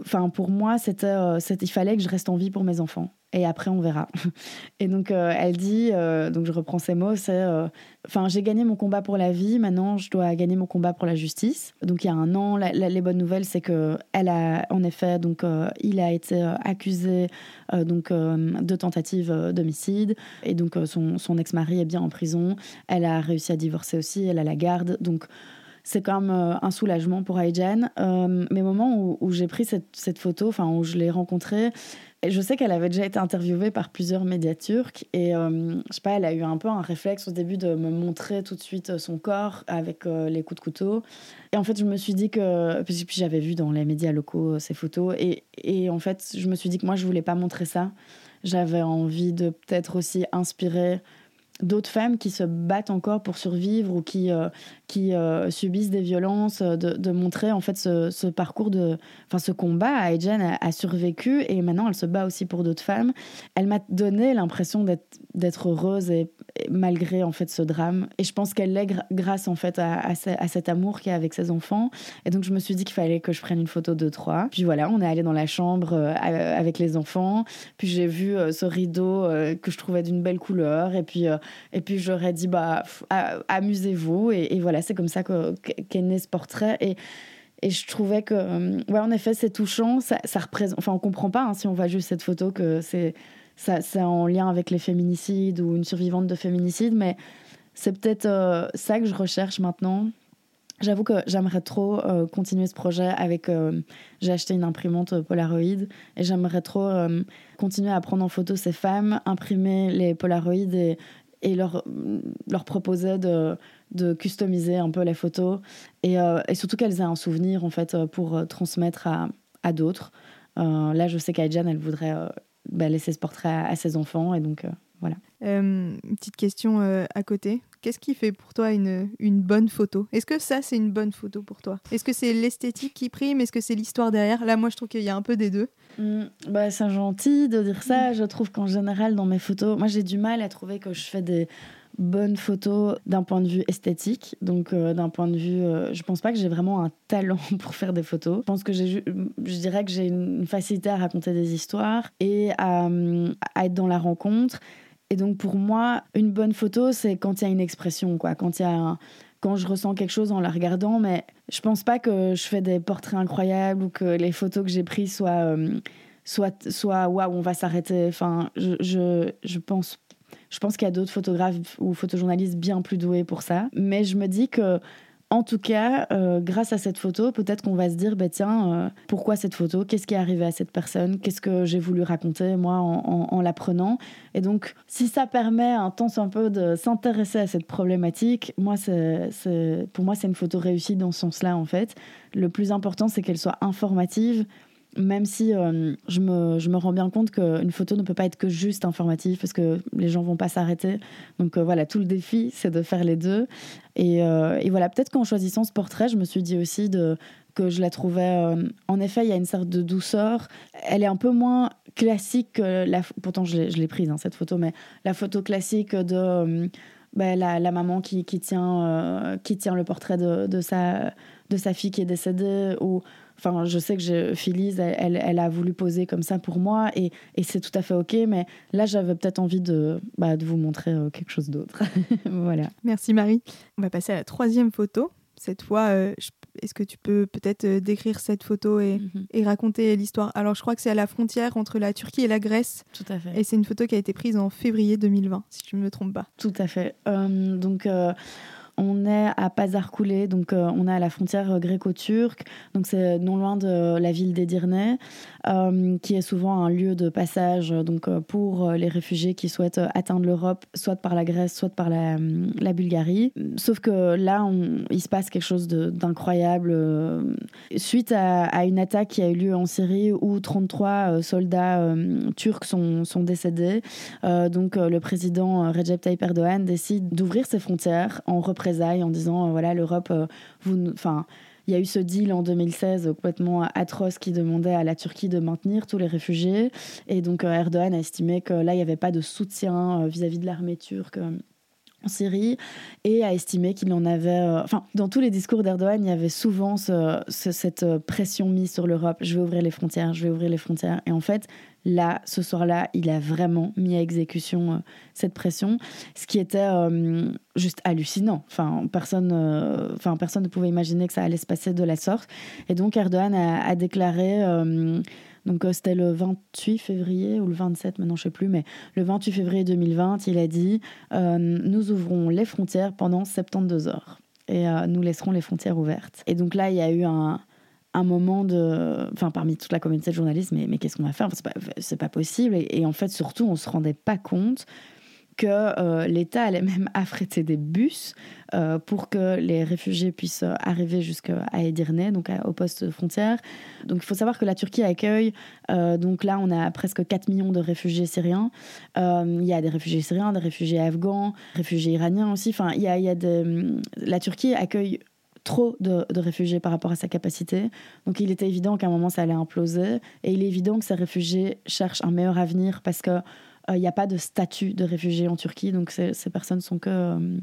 enfin, pour moi, c'était, il fallait que je reste en vie pour mes enfants et après on verra. Et donc euh, elle dit, euh, donc je reprends ces mots, c'est, euh, enfin j'ai gagné mon combat pour la vie, maintenant je dois gagner mon combat pour la justice. Donc il y a un an, les bonnes nouvelles c'est que elle a, en effet, donc il a été accusé donc de tentative d'homicide et donc son, son ex-mari est bien en prison. Elle a réussi à divorcer aussi, elle a la garde, donc c'est quand même un soulagement pour Aïjan. Euh, mais au moment où, j'ai pris cette, photo, enfin où je l'ai rencontrée, je sais qu'elle avait déjà été interviewée par plusieurs médias turcs et euh, je sais pas, elle a eu un peu un réflexe au début de me montrer tout de suite euh, son corps avec euh, les coups de couteau. Et en fait, je me suis dit que, puis, j'avais vu dans les médias locaux ces photos et, et, en fait, je me suis dit que moi, je voulais pas montrer ça. J'avais envie de peut-être aussi inspirer d'autres femmes qui se battent encore pour survivre ou qui, euh, qui euh, subissent des violences, euh, de, montrer en fait ce, parcours de, enfin ce combat. Aïdjan a, a, survécu et maintenant elle se bat aussi pour d'autres femmes. Elle m'a donné l'impression d'être heureuse et, malgré en fait ce drame. Et je pense qu'elle l'est grâce en fait à, à, cet amour qu'il a avec ses enfants. Et donc je me suis dit qu'il fallait que je prenne une photo de trois. Puis voilà, on est allé dans la chambre avec les enfants. Puis j'ai vu ce rideau que je trouvais d'une belle couleur. Et puis et puis j'aurais dit, bah, amusez-vous. Et, voilà, c'est comme ça qu'est né ce portrait. Et, et je trouvais que, euh, ouais, en effet, c'est touchant. Ça, ça, représente, enfin, on comprend pas hein, si on voit juste cette photo que c'est, ça, c'est en lien avec les féminicides ou une survivante de féminicide, mais c'est peut-être euh, ça que je recherche maintenant. J'avoue que j'aimerais trop euh, continuer ce projet avec. j'ai acheté une imprimante Polaroid et j'aimerais trop continuer à prendre en photo ces femmes, imprimer les Polaroids et et leur, leur de, de customiser un peu les photos et, euh, et surtout qu'elles aient un souvenir en fait pour euh, transmettre à, à d'autres. Euh, là, je sais qu'Aïdjan, elle voudrait bah, laisser ce portrait à, ses enfants et donc voilà. une petite question à côté. Qu'est-ce qui fait pour toi une, une bonne photo? Est-ce que ça, c'est une bonne photo pour toi? Est-ce que c'est l'esthétique qui prime? Est-ce que c'est l'histoire derrière? Là, moi, je trouve qu'il y a un peu des deux. Mmh, bah, c'est gentil de dire ça. Je trouve qu'en général, dans mes photos, moi, j'ai du mal à trouver que je fais des bonnes photos d'un point de vue esthétique. Donc, euh, d'un point de vue, euh, je pense pas que j'ai vraiment un talent pour faire des photos. Je pense que j'ai, je dirais que j'ai une facilité à raconter des histoires et à, à être dans la rencontre et donc pour moi, une bonne photo, c'est quand il y a une expression, quoi, quand il y a quand je ressens quelque chose en la regardant, mais je pense pas que je fais des portraits incroyables ou que les photos que j'ai prises soient, euh, soit waouh, on va s'arrêter. Enfin, je, je, je pense je pense qu'il y a d'autres photographes ou photojournalistes bien plus doués pour ça, mais je me dis que en tout cas, euh, grâce à cette photo, peut-être qu'on va se dire, bah, tiens, euh, pourquoi cette photo? Qu'est-ce qui est arrivé à cette personne? Qu'est-ce que j'ai voulu raconter, moi, en, la prenant Et donc, si ça permet un temps un peu de s'intéresser à cette problématique, moi, c'est, pour moi, c'est une photo réussie dans ce sens-là, en fait. Le plus important, c'est qu'elle soit informative, même si euh, je, me, je, me, rends bien compte qu'une photo ne peut pas être que juste informative parce que les gens vont pas s'arrêter. Donc euh, voilà, tout le défi, c'est de faire les deux. Et, euh, et voilà, peut-être qu'en choisissant ce portrait, je me suis dit aussi que je la trouvais. en effet, il y a une sorte de douceur. Elle est un peu moins classique que la. Pourtant, je l'ai prise, hein, cette photo, mais la photo classique de. Ben, la, maman qui, qui tient, qui tient le portrait de, de, sa, de sa fille qui est décédée, Enfin, je sais que je, Phyllis, elle, elle, a voulu poser comme ça pour moi et, et c'est tout à fait OK. Mais là, j'avais peut-être envie de, bah, de vous montrer euh, quelque chose d'autre. voilà. Merci Marie. On va passer à la troisième photo. Cette fois, euh, est-ce que tu peux peut-être euh, décrire cette photo et, mhm. et raconter l'histoire? Alors, je crois que c'est à la frontière entre la Turquie et la Grèce. Tout à fait. Et c'est une photo qui a été prise en février 2020, si je ne me trompe pas. Tout à fait. donc on est à Pazarkoulé, donc euh, on est à la frontière euh, gréco-turque, donc c'est non loin de la ville d'Edirne, euh, qui est souvent un lieu de passage donc pour les réfugiés qui souhaitent atteindre l'Europe, soit par la Grèce, soit par la, Bulgarie. Sauf que là, il se passe quelque chose d'incroyable suite à, une attaque qui a eu lieu en Syrie où 33 soldats turcs sont, sont décédés. donc le président Recep Tayyip Erdogan décide d'ouvrir ses frontières en représentant en disant euh, voilà l'Europe euh, vous enfin il y a eu ce deal en 2016 complètement atroce qui demandait à la Turquie de maintenir tous les réfugiés. Et donc euh, Erdogan a estimé que là, il n'y avait pas de soutien vis-à-vis de l'armée turque en Syrie et a estimé qu'il en avait... enfin, dans tous les discours d'Erdogan, il y avait souvent cette pression mise sur l'Europe. Je vais ouvrir les frontières, je vais ouvrir les frontières. Et en fait, là, ce soir-là, il a vraiment mis à exécution euh, cette pression, ce qui était euh, juste hallucinant. Enfin personne, euh, personne ne pouvait imaginer que ça allait se passer de la sorte. Et donc, Erdogan a, déclaré. donc c'était le 28 février ou le 27, maintenant je sais plus, mais le 28 février 2020, il a dit Nous ouvrons les frontières pendant 72 heures et nous laisserons les frontières ouvertes. Et donc là, il y a eu un, un moment de. Enfin, parmi toute la communauté de journalistes, mais, mais qu'est-ce qu'on va faire? C'est pas, pas possible. Et, en fait, surtout, on se rendait pas compte que euh, l'État allait même affréter des bus euh, pour que les réfugiés puissent arriver jusqu'à Edirne, donc au poste frontière. Donc il faut savoir que la Turquie accueille, euh, donc là on a presque 4 millions de réfugiés syriens. il y a des réfugiés syriens, des réfugiés afghans, réfugiés iraniens aussi. Enfin, il y a, y a La Turquie accueille trop de, réfugiés par rapport à sa capacité. Donc il était évident qu'à un moment ça allait imploser. Et il est évident que ces réfugiés cherchent un meilleur avenir parce qu'il euh, n'y a pas de statut de réfugié en Turquie. Donc ces, personnes sont que euh,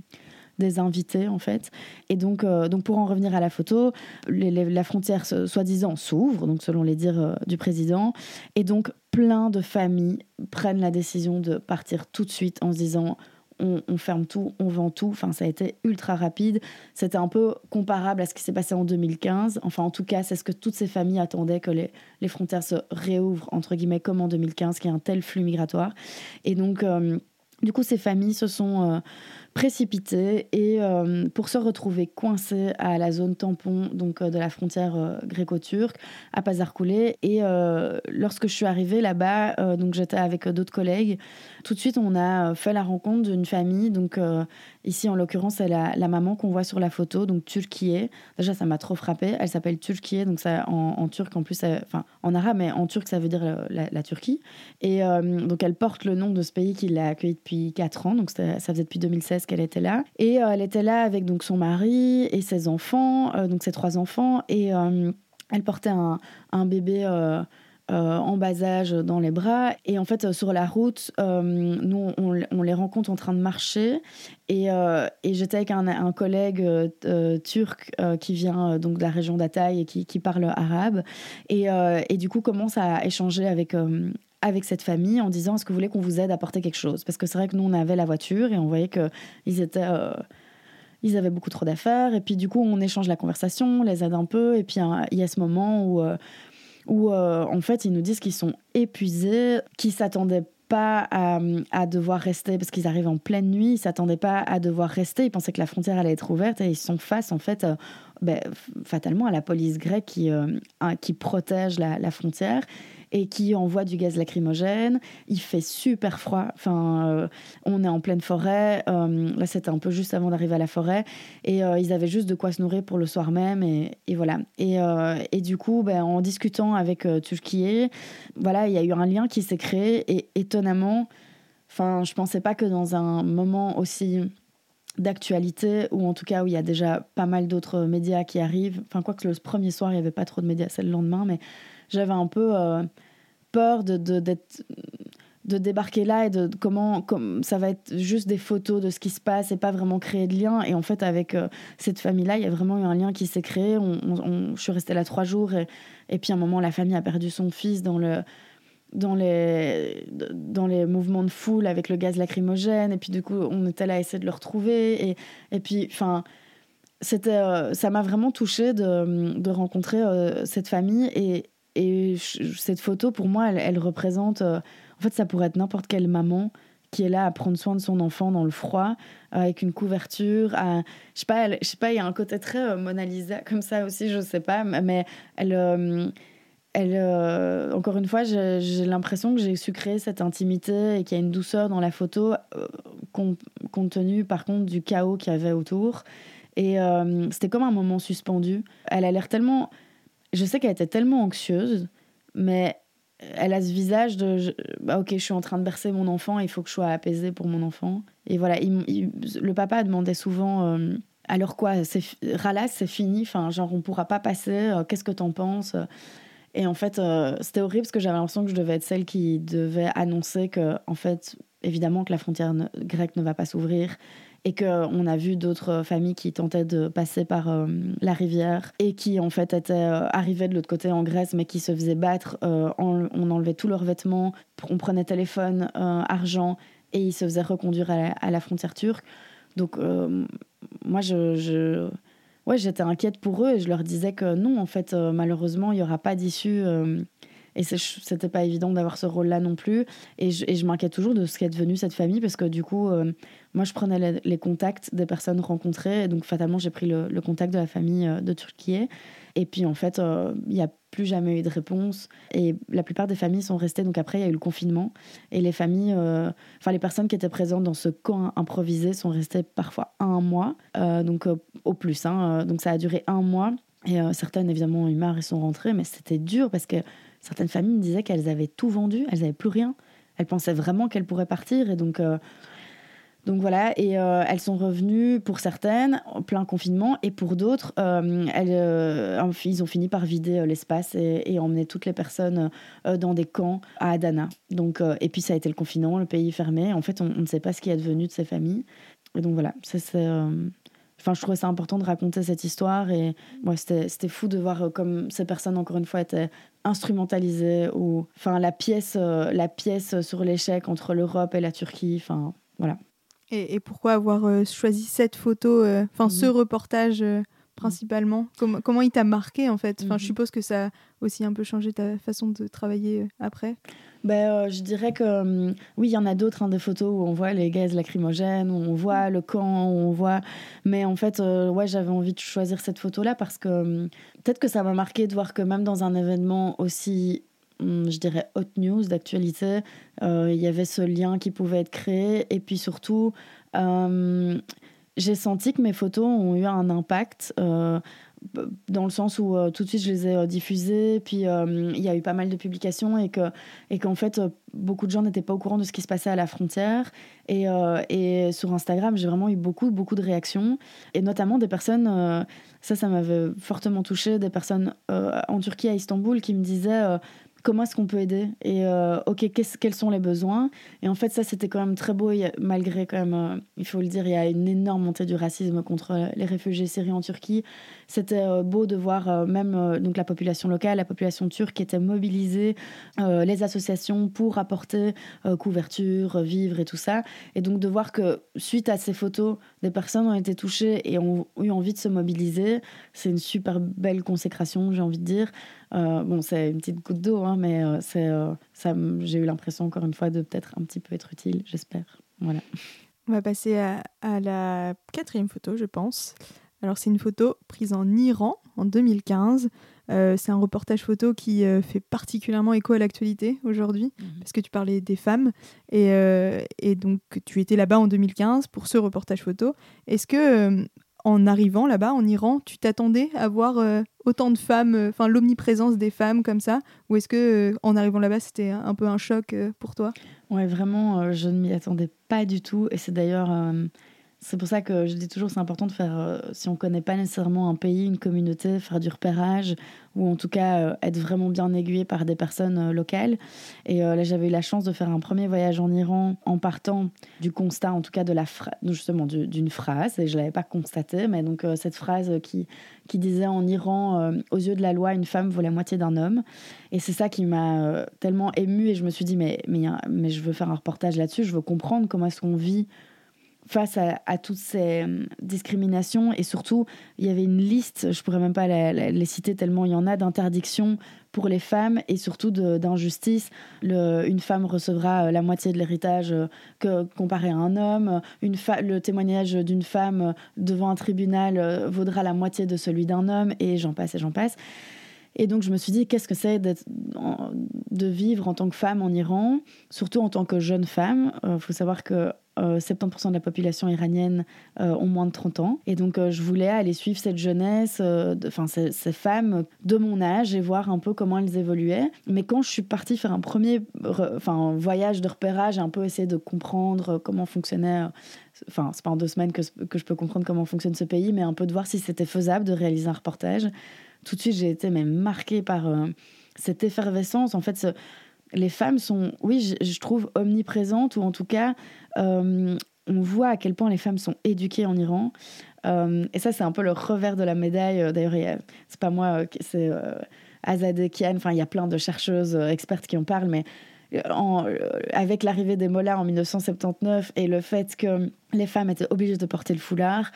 des invités en fait. Et donc, euh, donc pour en revenir à la photo, la frontière soi-disant s'ouvre, donc selon les dires du président. Et donc plein de familles prennent la décision de partir tout de suite en se disant on, ferme tout, on vend tout. Enfin, ça a été ultra rapide. C'était un peu comparable à ce qui s'est passé en 2015. Enfin, en tout cas, c'est ce que toutes ces familles attendaient que les, frontières se réouvrent, entre guillemets, comme en 2015, qu'il y ait un tel flux migratoire. Et donc, euh, du coup, ces familles se sont... Euh, précipité et euh, pour se retrouver coincé à la zone tampon donc euh, de la frontière euh, gréco-turque à Pazarkoulé. Et lorsque je suis arrivée là-bas donc j'étais avec d'autres collègues. Tout de suite on a fait la rencontre d'une famille. Donc ici en l'occurrence c'est la, maman qu'on voit sur la photo donc Turkiye déjà ça m'a trop frappé elle s'appelle Turkiye donc en, turc en plus enfin en arabe mais en turc ça veut dire la, Turquie. Et donc elle porte le nom de ce pays qui l'a accueilli depuis 4 ans. Donc ça faisait depuis 2016 qu'elle était là. Et euh, elle était là avec donc son mari et ses enfants, euh, donc ses trois enfants, et euh, elle portait un, un bébé. en bas âge dans les bras. Et en fait, sur la route, nous, on, les rencontre en train de marcher. Et, et j'étais avec un, un collègue turc qui vient donc de la région d'Ataï et qui, qui, parle arabe. Et, et, du coup, commence à échanger avec, avec cette famille en disant est-ce que vous voulez qu'on vous aide à porter quelque chose? Parce que c'est vrai que nous, on avait la voiture et on voyait qu'ils étaient... Euh, ils avaient beaucoup trop d'affaires. Et puis du coup, on échange la conversation, on les aide un peu. Et puis il y a ce moment où, euh, où euh, en fait, ils nous disent qu'ils sont épuisés, qu'ils s'attendaient pas à, devoir rester parce qu'ils arrivent en pleine nuit, ils s'attendaient pas à devoir rester, ils pensaient que la frontière allait être ouverte et ils sont face en fait ben, fatalement à la police grecque qui, qui protège la frontière et qui envoie du gaz lacrymogène. Il fait super froid. Enfin, euh, on est en pleine forêt. Euh, là, c'était un peu juste avant d'arriver à la forêt. Et euh, ils avaient juste de quoi se nourrir pour le soir même. Et, voilà. Et, du coup, ben, en discutant avec Turquier, voilà, il y a eu un lien qui s'est créé. Et étonnamment, enfin, je pensais pas que dans un moment aussi d'actualité, ou en tout cas où il y a déjà pas mal d'autres médias qui arrivent. Enfin, quoi que le premier soir, il n'y avait pas trop de médias, c'est le lendemain, mais j'avais un peu euh, peur de, d'être de débarquer là et de, comment comme ça va être juste des photos de ce qui se passe et pas vraiment créer de lien et en fait avec euh, cette famille là il y a vraiment eu un lien qui s'est créé on, je suis restée là trois jours et, et puis à un moment la famille a perdu son fils dans le dans les, dans les mouvements de foule avec le gaz lacrymogène. Et puis, du coup, on était là à essayer de le retrouver. Et, et puis, enfin, euh, ça m'a vraiment touchée de, de rencontrer cette famille. Et, et cette photo, pour moi, elle, elle représente. Euh, en fait, ça pourrait être n'importe quelle maman qui est là à prendre soin de son enfant dans le froid, avec une couverture. Je sais pas, je sais pas, il y a un côté très Mona Lisa comme ça aussi, je sais pas, mais elle elle, euh, encore une fois, j'ai l'impression que j'ai su créer cette intimité et qu'il y a une douceur dans la photo, euh, compte, tenu par contre du chaos qu'il y avait autour. Et euh, c'était comme un moment suspendu. Elle a l'air tellement. Je sais qu'elle était tellement anxieuse, mais elle a ce visage de bah, ok je suis en train de bercer mon enfant il faut que je sois apaisée pour mon enfant. Et voilà le papa demandait souvent alors quoi c'est ralasse c'est fini enfin genre on pourra pas passer qu'est-ce que t'en penses? Et en fait, euh, c'était horrible parce que j'avais l'impression que je devais être celle qui devait annoncer que, en fait, évidemment que la frontière grecque ne va pas s'ouvrir et qu'on a vu d'autres familles qui tentaient de passer par euh, la rivière et qui en fait étaient euh, arrivées de l'autre côté en Grèce mais qui se faisaient battre. on enlevait tous leurs vêtements, on prenait téléphone, argent et ils se faisaient reconduire à la, frontière turque. Donc moi je ouais, j'étais inquiète pour eux et je leur disais que non, en fait, euh, malheureusement, il n'y aura pas d'issue. Euh, et c'était pas évident d'avoir ce rôle-là non plus. Et je, je m'inquiète toujours de ce qu'est devenu cette famille parce que du coup, euh, moi, je prenais les, contacts des personnes rencontrées. Donc, fatalement, j'ai pris le, contact de la famille de Turquie. Et puis, en fait, il n'y a plus jamais eu de réponse. Et la plupart des familles sont restées. Donc, après, il y a eu le confinement. Et les familles, enfin, les personnes qui étaient présentes dans ce camp improvisé sont restées parfois un mois. donc, au plus. Hein. Donc ça a duré un mois. Et euh, certaines, évidemment, ont eu marre et sont rentrées. Mais c'était dur parce que certaines familles me disaient qu'elles avaient tout vendu, elles n'avaient plus rien. Elles pensaient vraiment qu'elles pourraient partir. Et donc, euh, donc voilà. Et euh, elles sont revenues pour certaines, en plein confinement. Et pour d'autres, elles, ils ont fini par vider l'espace et, emmener toutes les personnes dans des camps à Adana. Donc, et puis ça a été le confinement, le pays fermé. En fait, on, ne sait pas ce qui est devenu de ces familles. Et donc voilà, ça Enfin, je trouvais ça important de raconter cette histoire et ouais, c'était fou de voir euh, comme ces personnes, encore une fois, étaient instrumentalisées ou enfin, la pièce, euh, la pièce sur l'échec entre l'Europe et la Turquie. Enfin, voilà. Et, pourquoi avoir euh, choisi cette photo, enfin, ce mhm. reportage principalement? Comment, comment il t'a marqué en fait? Enfin, Je mhm. suppose que ça a aussi un peu changé ta façon de travailler après. Ben, euh, je dirais que oui, il y en a d'autres, hein, des photos où on voit les gaz lacrymogènes, où on voit le camp, où on voit. Mais en fait, euh, ouais, j'avais envie de choisir cette photo-là parce que peut-être que ça m'a marqué de voir que même dans un événement aussi, je dirais, hot news, d'actualité, euh, il y avait ce lien qui pouvait être créé. Et puis surtout, j'ai senti que mes photos ont eu un impact dans le sens où euh, tout de suite je les ai euh, diffusées, puis euh, il y a eu pas mal de publications et que et qu'en fait beaucoup de gens n'étaient pas au courant de ce qui se passait à la frontière. Et, et sur Instagram j'ai vraiment eu beaucoup beaucoup de réactions. Et notamment des personnes ça ça m'avait fortement touché des personnes en Turquie à Istanbul qui me disaient comment est-ce qu'on peut aider et euh, ok quels sont les besoins? Et en fait ça c'était quand même très beau. Malgré quand même euh, il faut le dire il y a une énorme montée du racisme contre les réfugiés syriens en Turquie c'était euh, beau de voir même donc la population locale la population turque était mobilisée les associations pour apporter couverture vivres et tout ça et donc de voir que suite à ces photos des personnes ont été touchées et ont eu envie de se mobiliser c'est une super belle consécration j'ai envie de dire euh, bon, c'est une petite goutte d'eau, hein, mais euh, c'est, euh, ça, j'ai eu l'impression, encore une fois, de peut-être un petit peu être utile, j'espère. Voilà. On va passer à, la quatrième photo, je pense. Alors, c'est une photo prise en Iran en 2015. c'est un reportage photo qui fait particulièrement écho à l'actualité aujourd'hui, mhm. parce que tu parlais des femmes. Et, et donc, tu étais là-bas en 2015 pour ce reportage photo. Est-ce que en arrivant là-bas, en Iran, tu t'attendais à voir euh, autant de femmes, euh, enfin l'omniprésence des femmes comme ça? Ou est-ce que euh, en arrivant là-bas, c'était un peu un choc pour toi? Ouais, vraiment, je ne m'y attendais pas du tout. Et c'est d'ailleurs c'est pour ça que je dis toujours c'est important de faire, euh, si on ne connaît pas nécessairement un pays, une communauté, faire du repérage ou en tout cas euh, être vraiment bien aiguillé par des personnes euh, locales. Et là, j'avais eu la chance de faire un premier voyage en Iran en partant du constat, en tout cas de la justement d'une phrase, et je l'avais pas constaté, mais donc cette phrase qui, qui disait en Iran, aux yeux de la loi, une femme vaut la moitié d'un homme. Et c'est ça qui m'a tellement émue et je me suis dit, mais, mais, mais je veux faire un reportage là-dessus, je veux comprendre comment est-ce qu'on vit face à, toutes ces euh, discriminations. Et surtout, il y avait une liste, je pourrais même pas les citer tellement il y en a, d'interdictions pour les femmes et surtout d'injustice. Une femme recevra euh, la moitié de l'héritage euh, que comparé à un homme. Une le témoignage d'une femme devant un tribunal vaudra la moitié de celui d'un homme et j'en passe et j'en passe. Et donc je me suis dit, qu'est-ce que c'est de vivre en tant que femme en Iran, surtout en tant que jeune femme? Il faut savoir que 70% euh, de la population iranienne euh, ont moins de 30 ans. Et donc, euh, je voulais aller suivre cette jeunesse, enfin, ces, femmes de mon âge et voir un peu comment elles évoluaient. Mais quand je suis partie faire un premier enfin, voyage de repérage, un peu essayer de comprendre comment fonctionnait. Enfin, c'est pas en deux semaines que je peux comprendre comment fonctionne ce pays, mais un peu de voir si c'était faisable de réaliser un reportage. Tout de suite, j'ai été même marquée par cette effervescence. En fait, les femmes sont, oui, je, trouve, omniprésentes, ou en tout cas, euh, on voit à quel point les femmes sont éduquées en Iran. Euh, et ça, c'est un peu le revers de la médaille. Euh, d'ailleurs, c'est pas moi, c'est Azadeh Kian, enfin, il y a plein de chercheuses expertes qui en parlent, mais avec l'arrivée des mollahs en 1979 et le fait que les femmes étaient obligées de porter le foulard,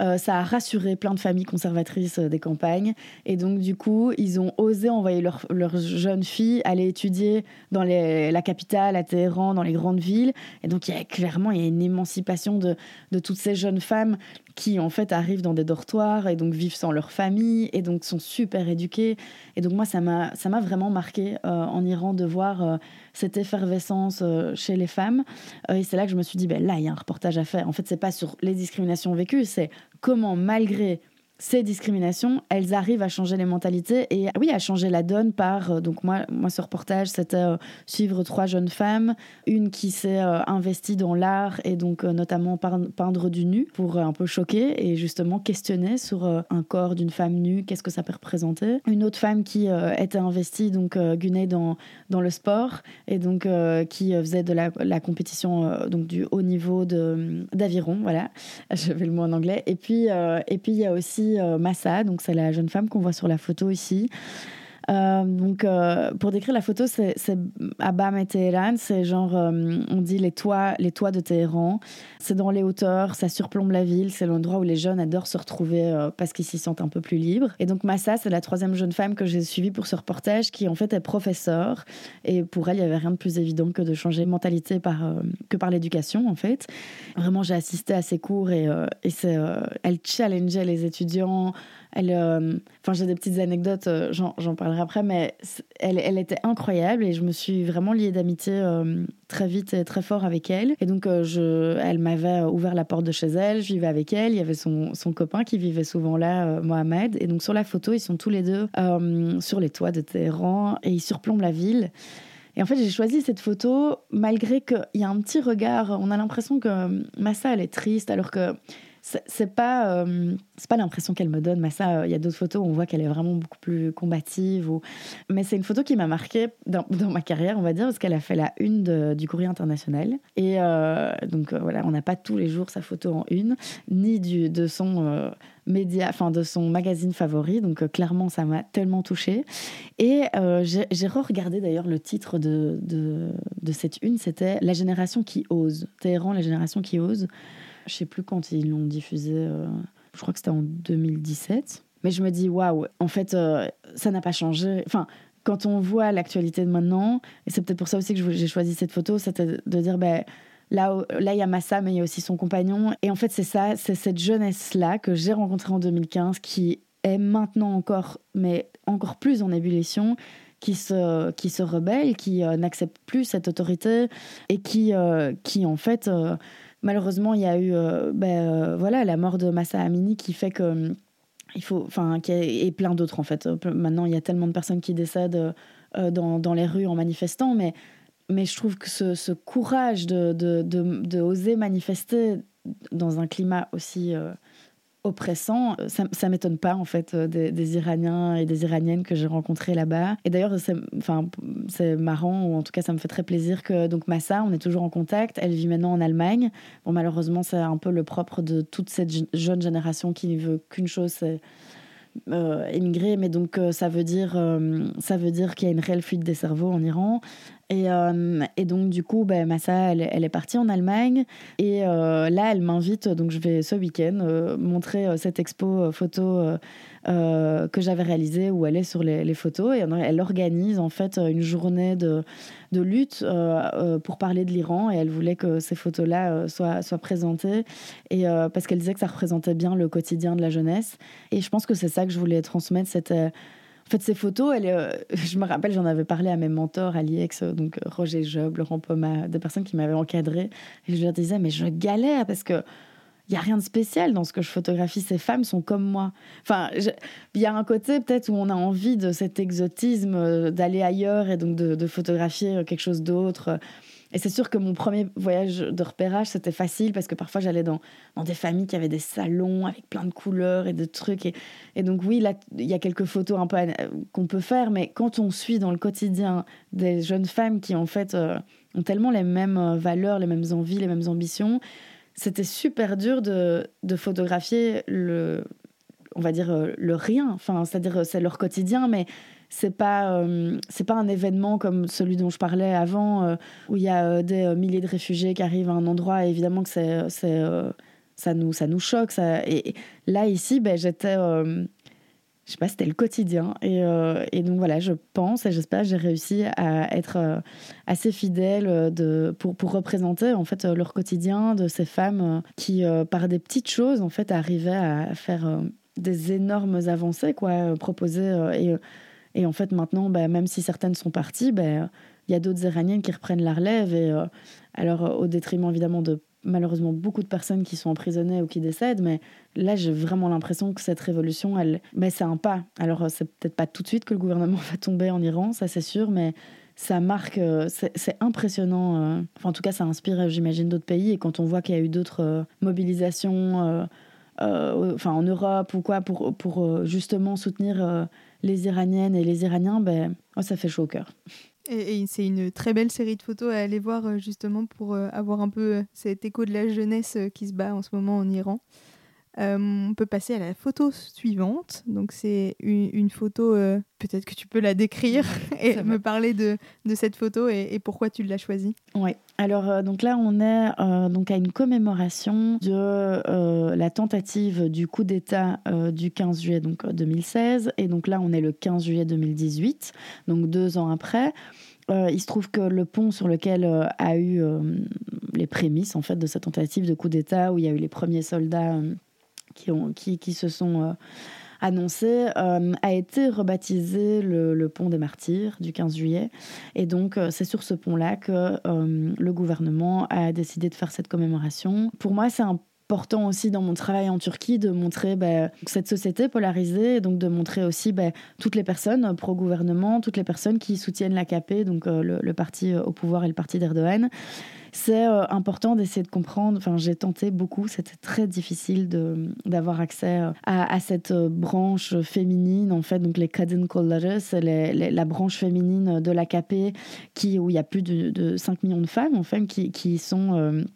euh, ça a rassuré plein de familles conservatrices euh, des campagnes. Et donc, du coup, ils ont osé envoyer leurs leur jeunes filles aller étudier dans la capitale, à Téhéran, dans les grandes villes. Et donc, il y a clairement il y a une émancipation de, de toutes ces jeunes femmes qui en fait arrivent dans des dortoirs et donc vivent sans leur famille et donc sont super éduqués. Et donc moi, ça m'a, vraiment marqué euh, en Iran de voir euh, cette effervescence euh, chez les femmes. et c'est là que je me suis dit, ben là, il y a un reportage à faire. En fait, c'est pas sur les discriminations vécues, c'est comment malgré ces discriminations, elles arrivent à changer les mentalités et oui, à changer la donne par euh, donc moi moi ce reportage c'était euh, suivre trois jeunes femmes, une qui s'est euh, investie dans l'art et donc notamment peindre du nu pour un peu choquer et justement questionner sur un corps d'une femme nue, qu'est-ce que ça peut représenter. Une autre femme qui était investie donc Gunay dans dans le sport et donc qui faisait de la, compétition donc du haut niveau d'aviron, voilà. Je vais le mot en anglais et puis et puis il y a aussi Massa, donc c'est la jeune femme qu'on voit sur la photo ici. Euh, donc, euh, pour décrire la photo, c'est Abam et Téhéran. C'est genre, on dit les toits, les toits de Téhéran. C'est dans les hauteurs, ça surplombe la ville. C'est l'endroit où les jeunes adorent se retrouver parce qu'ils s'y sentent un peu plus libres. Et donc, Massa, c'est la troisième jeune femme que j'ai suivie pour ce reportage, qui en fait est professeure. Et pour elle, il n'y avait rien de plus évident que de changer mentalité que par l'éducation, en fait. Vraiment, j'ai assisté à ses cours et elle challengeait les étudiants. Elle, euh, enfin, j'ai des petites anecdotes, euh, j'en parlerai après, mais elle, elle, était incroyable et je me suis vraiment liée d'amitié euh, très vite et très fort avec elle. Et donc, je, elle m'avait ouvert la porte de chez elle, je vivais avec elle. Il y avait son, son copain qui vivait souvent là, Mohamed. Et donc, sur la photo, ils sont tous les deux sur les toits de Téhéran et ils surplombent la ville. Et en fait, j'ai choisi cette photo malgré qu'il y a un petit regard. On a l'impression que Massa, elle est triste, alors que c'est pas euh, c'est pas l'impression qu'elle me donne mais ça il y a d'autres photos où on voit qu'elle est vraiment beaucoup plus combative ou mais c'est une photo qui m'a marquée dans, ma carrière on va dire parce qu'elle a fait la une du courrier international. Et euh, donc euh, voilà on n'a pas tous les jours sa photo en une ni du de son média enfin de son magazine favori. Donc clairement ça m'a tellement touchée. Et j'ai re-regardé d'ailleurs le titre de, de, de cette une c'était la génération qui ose. Téhéran la génération qui ose je sais plus quand ils l'ont diffusé. Euh, je crois que c'était en 2017. Mais je me dis, waouh, en fait, euh, ça n'a pas changé. Enfin, quand on voit l'actualité de maintenant, et c'est peut-être pour ça aussi que j'ai choisi cette photo, c'était de dire, ben, là, là, il y a Massa, mais il y a aussi son compagnon. Et en fait, c'est ça, c'est cette jeunesse-là que j'ai rencontrée en 2015 qui est maintenant encore, mais encore plus en ébullition, qui se, qui se rebelle, qui euh, n'accepte plus cette autorité et qui, qui en fait malheureusement, il y a eu euh, ben, euh, voilà, la mort de Massa Amini qui fait que. Il faut, enfin, et plein d'autres en fait. Maintenant, il y a tellement de personnes qui décèdent euh, dans, dans, les rues en manifestant, mais, mais je trouve que ce, ce courage de, de, de, oser manifester dans un climat aussi oppressant, ça, ça m'étonne pas en fait des, Iraniens et des Iraniennes que j'ai rencontrés là-bas. Et d'ailleurs, c'est, enfin, c'est marrant ou en tout cas, ça me fait très plaisir que donc Massa, on est toujours en contact. Elle vit maintenant en Allemagne. Bon, malheureusement, c'est un peu le propre de toute cette jeune génération qui ne veut qu'une chose, c'est euh, émigrer, mais donc euh, ça veut dire, euh, dire qu'il y a une réelle fuite des cerveaux en Iran. Et, et donc du coup, ben, Massa, elle, elle, est partie en Allemagne. Et là, elle m'invite, donc je vais ce week-end montrer cette expo photo euh, que j'avais réalisé où elle est sur les, photos. Et elle organise en fait une journée de, de lutte euh, euh, pour parler de l'Iran. Et elle voulait que ces photos-là soient, soient présentées. Et parce qu'elle disait que ça représentait bien le quotidien de la jeunesse. Et je pense que c'est ça que je voulais transmettre cette en fait, ces photos, elle, je me rappelle, j'en avais parlé à mes mentors à l'IEX, donc Roger Job, Laurent Poma, des personnes qui m'avaient encadré. Et je leur disais, mais je galère parce que il y a rien de spécial dans ce que je photographie. Ces femmes sont comme moi. Enfin, il y a un côté peut-être où on a envie de cet exotisme, euh, d'aller ailleurs et donc de, photographier quelque chose d'autre. Et c'est sûr que mon premier voyage de repérage, c'était facile parce que parfois j'allais dans, des familles qui avaient des salons avec plein de couleurs et de trucs. Et, donc oui, là, il y a quelques photos un peu qu'on peut faire, mais quand on suit dans le quotidien des jeunes femmes qui en fait euh, ont tellement les mêmes euh, valeurs, les mêmes envies, les mêmes ambitions, c'était super dur de, de, photographier le, on va dire euh, le rien. Enfin, c'est-à-dire c'est leur quotidien, mais c'est pas euh, c'est pas un événement comme celui dont je parlais avant euh, où il y a des milliers de réfugiés qui arrivent à un endroit. Et évidemment que c'est ça nous ça nous choque. Ça, là ici, ben j'étais je sais pas, c'était le quotidien. Et, euh, et, donc voilà, je pense et j'espère que j'ai réussi à être euh, assez fidèle euh, de, pour, pour représenter en fait leur quotidien de ces femmes qui, par des petites choses, en fait, arrivaient à faire des énormes avancées, quoi, proposer. et, et en fait, maintenant, bah, même si certaines sont parties, bah, il y a d'autres Iraniennes qui reprennent la relève. Et alors, au détriment évidemment de malheureusement beaucoup de personnes qui sont emprisonnées ou qui décèdent, mais là j'ai vraiment l'impression que cette révolution, elle, ben, c'est un pas. Alors euh, c'est peut-être pas tout de suite que le gouvernement va tomber en Iran, ça c'est sûr, mais ça marque, euh, c'est impressionnant. Euh. Enfin, en tout cas, ça inspire, j'imagine, d'autres pays. Et quand on voit qu'il y a eu d'autres mobilisations, enfin en Europe ou quoi, pour, pour justement soutenir les Iraniennes et les Iraniens, ben, oh, ça fait chaud au cœur. Et, c'est une très belle série de photos à aller voir euh, justement pour euh, avoir un peu euh, cet écho de la jeunesse qui se bat en ce moment en Iran. On peut passer à la photo suivante. Donc c'est une, photo, peut-être que tu peux la décrire et me parler de, de, cette photo et, pourquoi tu l'as choisie. Oui. Alors donc là on est donc à une commémoration de la tentative du coup d'État du 15 juillet donc 2016 et donc là on est le 15 juillet 2018 donc deux ans après. Euh, il se trouve que le pont sur lequel euh, a eu euh, les prémices en fait de cette tentative de coup d'État, où il y a eu les premiers soldats qui, se sont annoncés, a été rebaptisé le, le, pont des martyrs du 15 juillet. Et donc c'est sur ce pont-là que le gouvernement a décidé de faire cette commémoration. Pour moi, c'est important aussi dans mon travail en Turquie de montrer bah, cette société polarisée, donc de montrer aussi bah, toutes les personnes pro-gouvernement, toutes les personnes qui soutiennent l'AKP, donc euh, le, parti euh, au pouvoir et le parti d'Erdogan. C'est euh, important d'essayer de comprendre, enfin j'ai tenté beaucoup, c'était très difficile d'avoir accès à, cette branche féminine, en fait, donc les Kolları, c'est la branche féminine de l'AKP qui, où il y a plus de, 5 millions de femmes, en fait, qui, qui sont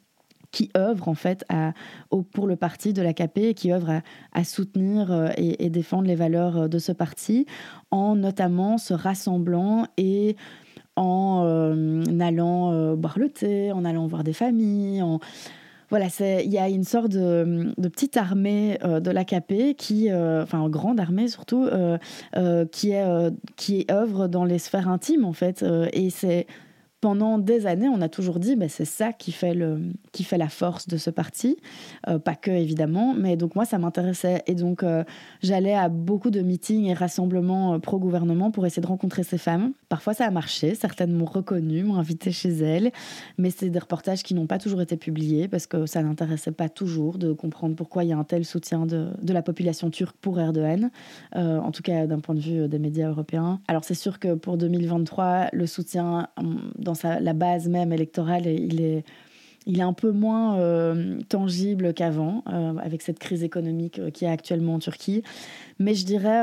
qui œuvrent en fait pour le parti de l'AKP et qui œuvrent à, soutenir euh, et, défendre les valeurs euh, de ce parti en notamment se rassemblant et en euh, allant boire le thé, en allant voir des familles, en voilà, il y a une sorte de, petite armée de l'AKP qui, enfin grande armée surtout, qui est qui œuvre dans les sphères intimes en fait, et c'est pendant des années, on a toujours dit, bah, c'est ça qui fait, le, qui fait la force de ce parti. Euh, pas que, évidemment, mais donc moi, ça m'intéressait. Et donc, euh, j'allais à beaucoup de meetings et rassemblements euh, pro-gouvernement pour essayer de rencontrer ces femmes. Parfois, ça a marché. Certaines m'ont reconnu, m'ont invité chez elles. Mais c'est des reportages qui n'ont pas toujours été publiés parce que ça n'intéressait pas toujours de comprendre pourquoi il y a un tel soutien de, de la population turque pour Erdogan. en tout cas, d'un point de vue des médias européens. Alors, c'est sûr que pour 2023, le soutien hum, la base même électorale, il est, il est un peu moins tangible qu'avant, avec cette crise économique qui est actuellement en Turquie. Mais je dirais,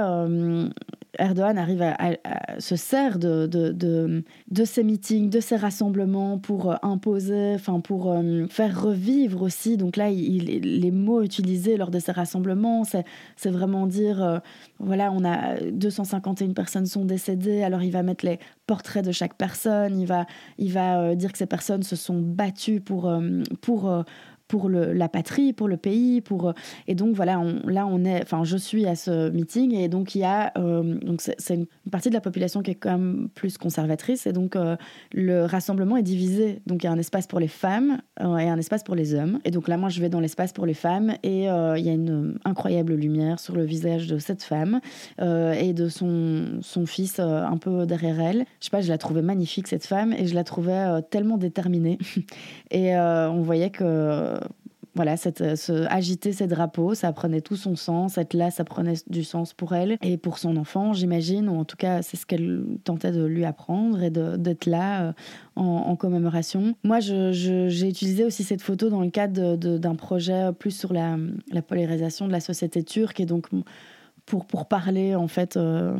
Erdogan arrive à, se sert de, de, de, ces meetings, de ces rassemblements pour euh, imposer, enfin pour euh, faire revivre aussi. Donc là, les mots utilisés lors de ces rassemblements, c'est vraiment dire, euh, voilà, on a 251 personnes sont décédées, alors il va mettre les portraits de chaque personne, il va, il va dire que ces personnes se sont battues pour, pour pour le, la patrie, pour le pays, pour et donc voilà, là on est, enfin je suis à ce meeting et donc il y a euh, donc c'est une partie de la population qui est quand même plus conservatrice et donc euh, le rassemblement est divisé, donc il y a un espace pour les femmes euh, et un espace pour les hommes. Et donc là moi je vais dans l'espace pour les femmes et il y a une incroyable lumière sur le visage de cette femme et de son son fils un peu derrière elle. Je sais pas, je la trouvais magnifique cette femme et je la trouvais tellement déterminée. Et on voyait que voilà, cette, euh, agiter ses drapeaux, ça prenait tout son sens. Être là, ça prenait du sens pour elle et pour son enfant, j'imagine, ou en tout cas, c'est ce qu'elle tentait de lui apprendre et d'être là euh, en, commémoration. Moi, j'ai utilisé aussi cette photo dans le cadre d'un projet plus sur la, polarisation de la société turque et donc pour, pour parler en fait. Euh,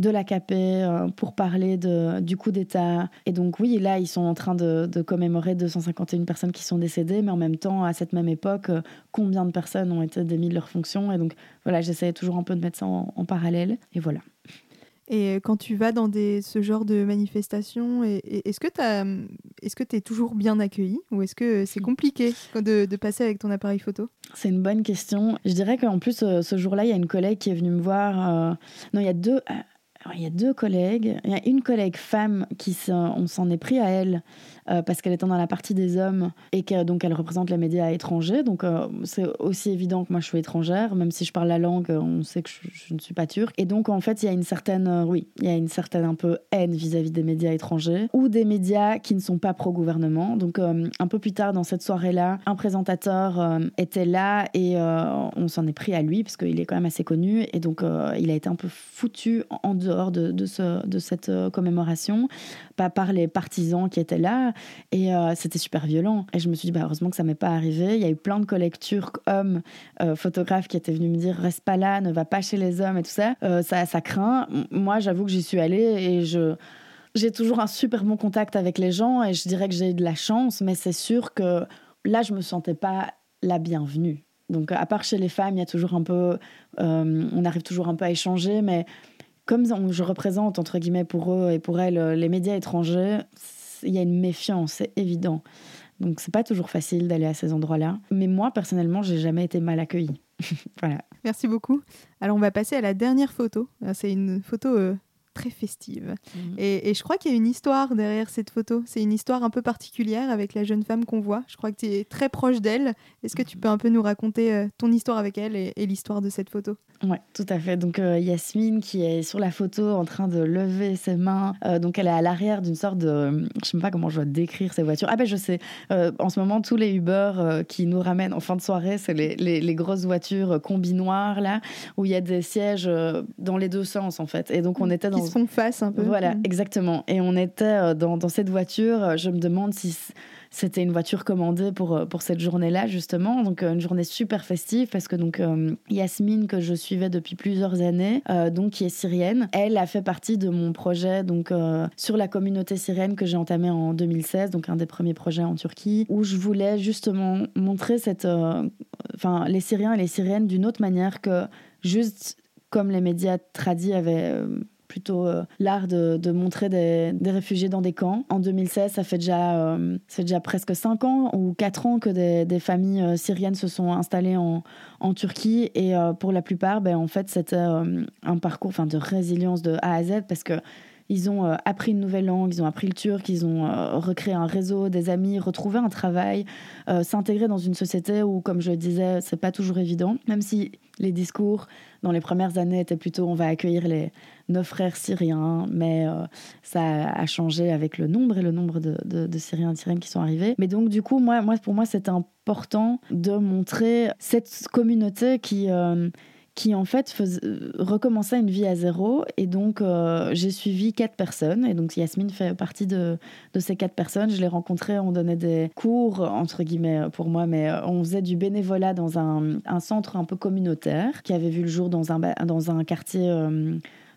de l'AKP euh, pour parler de, du coup d'État. Et donc oui, là, ils sont en train de, de, commémorer 251 personnes qui sont décédées, mais en même temps, à cette même époque, euh, combien de personnes ont été démises de leurs fonctions? Et donc voilà, j'essayais toujours un peu de mettre ça en, parallèle. Et voilà. Et quand tu vas dans des, ce genre de manifestations, est-ce que tu est-ce que es toujours bien accueilli ou est-ce que c'est compliqué de, de, passer avec ton appareil photo? C'est une bonne question. Je dirais qu'en plus, euh, ce jour-là, il y a une collègue qui est venue me voir. Non, il y a deux il y a deux collègues. Il y a une collègue femme qui on s'en est pris à elle euh, parce qu'elle est dans la partie des hommes et que donc elle représente les médias étrangers. Donc euh, c'est aussi évident que moi je suis étrangère, même si je parle la langue, on sait que je, ne suis pas turque. Et donc en fait il y a une certaine, euh, oui, il y a une certaine un peu haine vis-à-vis des médias étrangers ou des médias qui ne sont pas pro-gouvernement. Donc un peu plus tard dans cette soirée-là, un présentateur était là et on s'en est pris à lui parce qu'il est quand même assez connu et donc il a été un peu foutu en dehors de, de, ce, de cette commémoration, pas par les partisans qui étaient là et euh, c'était super violent. Et je me suis dit, bah, heureusement que ça m'est pas arrivé. Il y a eu plein de collègues turcs, hommes, euh, photographes qui étaient venus me dire, reste pas là, ne va pas chez les hommes et tout ça. Euh, ça, ça craint. Moi, j'avoue que j'y suis allée et je j'ai toujours un super bon contact avec les gens et je dirais que j'ai eu de la chance, mais c'est sûr que là, je me sentais pas la bienvenue. Donc, à part chez les femmes, il y a toujours un peu, on arrive toujours un peu à échanger, mais comme je représente entre guillemets pour eux et pour elles les médias étrangers, il y a une méfiance, c'est évident. Donc c'est pas toujours facile d'aller à ces endroits-là. Mais moi, personnellement, j'ai jamais été mal accueillie. voilà. Merci beaucoup. Alors on va passer à la dernière photo. C'est une photo euh, très festive. Mhm. Et, je crois qu'il y a une histoire derrière cette photo. C'est une histoire un peu particulière avec la jeune femme qu'on voit. Je crois que tu es très proche d'elle. Est-ce que tu mhm. peux un peu nous raconter euh, ton histoire avec elle et, l'histoire de cette photo? Oui, tout à fait. Donc euh, Yasmine qui est sur la photo en train de lever ses mains. Euh, donc elle est à l'arrière d'une sorte de... Je sais pas comment je dois décrire ces voitures. Ah ben je sais. en ce moment, tous les Uber qui nous ramènent en fin de soirée, c'est les, les, grosses voitures combi noires là, où il y a des sièges dans les deux sens en fait. Et donc on était dans font face un peu. Voilà, mm. exactement. Et on était euh, dans, dans, cette voiture. Je me demande si c'était une voiture commandée pour, euh, pour cette journée-là, justement. Donc, euh, une journée super festive parce que donc Yasmine, que je suivais depuis plusieurs années, donc qui est syrienne, elle a fait partie de mon projet donc sur la communauté syrienne que j'ai entamé en 2016, donc un des premiers projets en Turquie, où je voulais justement montrer cette, enfin, les Syriens et les Syriennes d'une autre manière que juste comme les médias tradis avaient plutôt euh, l'art de, montrer des, réfugiés dans des camps. En 2016, ça fait déjà, euh, c'est déjà presque 5 ans ou 4 ans que des, des familles euh, syriennes se sont installées en, en Turquie. Et pour la plupart, ben, en fait, c'était un parcours de résilience de A à Z parce que ils ont appris une nouvelle langue, ils ont appris le turc, ils ont recréé un réseau, des amis, retrouvé un travail, s'intégrer dans une société où, comme je le disais, c'est pas toujours évident, même si les discours dans les premières années étaient plutôt on va accueillir les, nos frères syriens, mais euh, ça a changé avec le nombre et le nombre de, de, Syriens et Syriennes qui sont arrivés. Mais donc, du coup, moi, pour moi, c'est important de montrer cette communauté qui, euh, qui en fait faisait, recommençait une vie à zéro. Et donc, j'ai suivi quatre personnes. Et donc, Yasmine fait partie de, ces quatre personnes. Je l'ai rencontrée, on donnait des cours, entre guillemets, pour moi, mais on faisait du bénévolat dans un, centre un peu communautaire qui avait vu le jour dans un, dans un quartier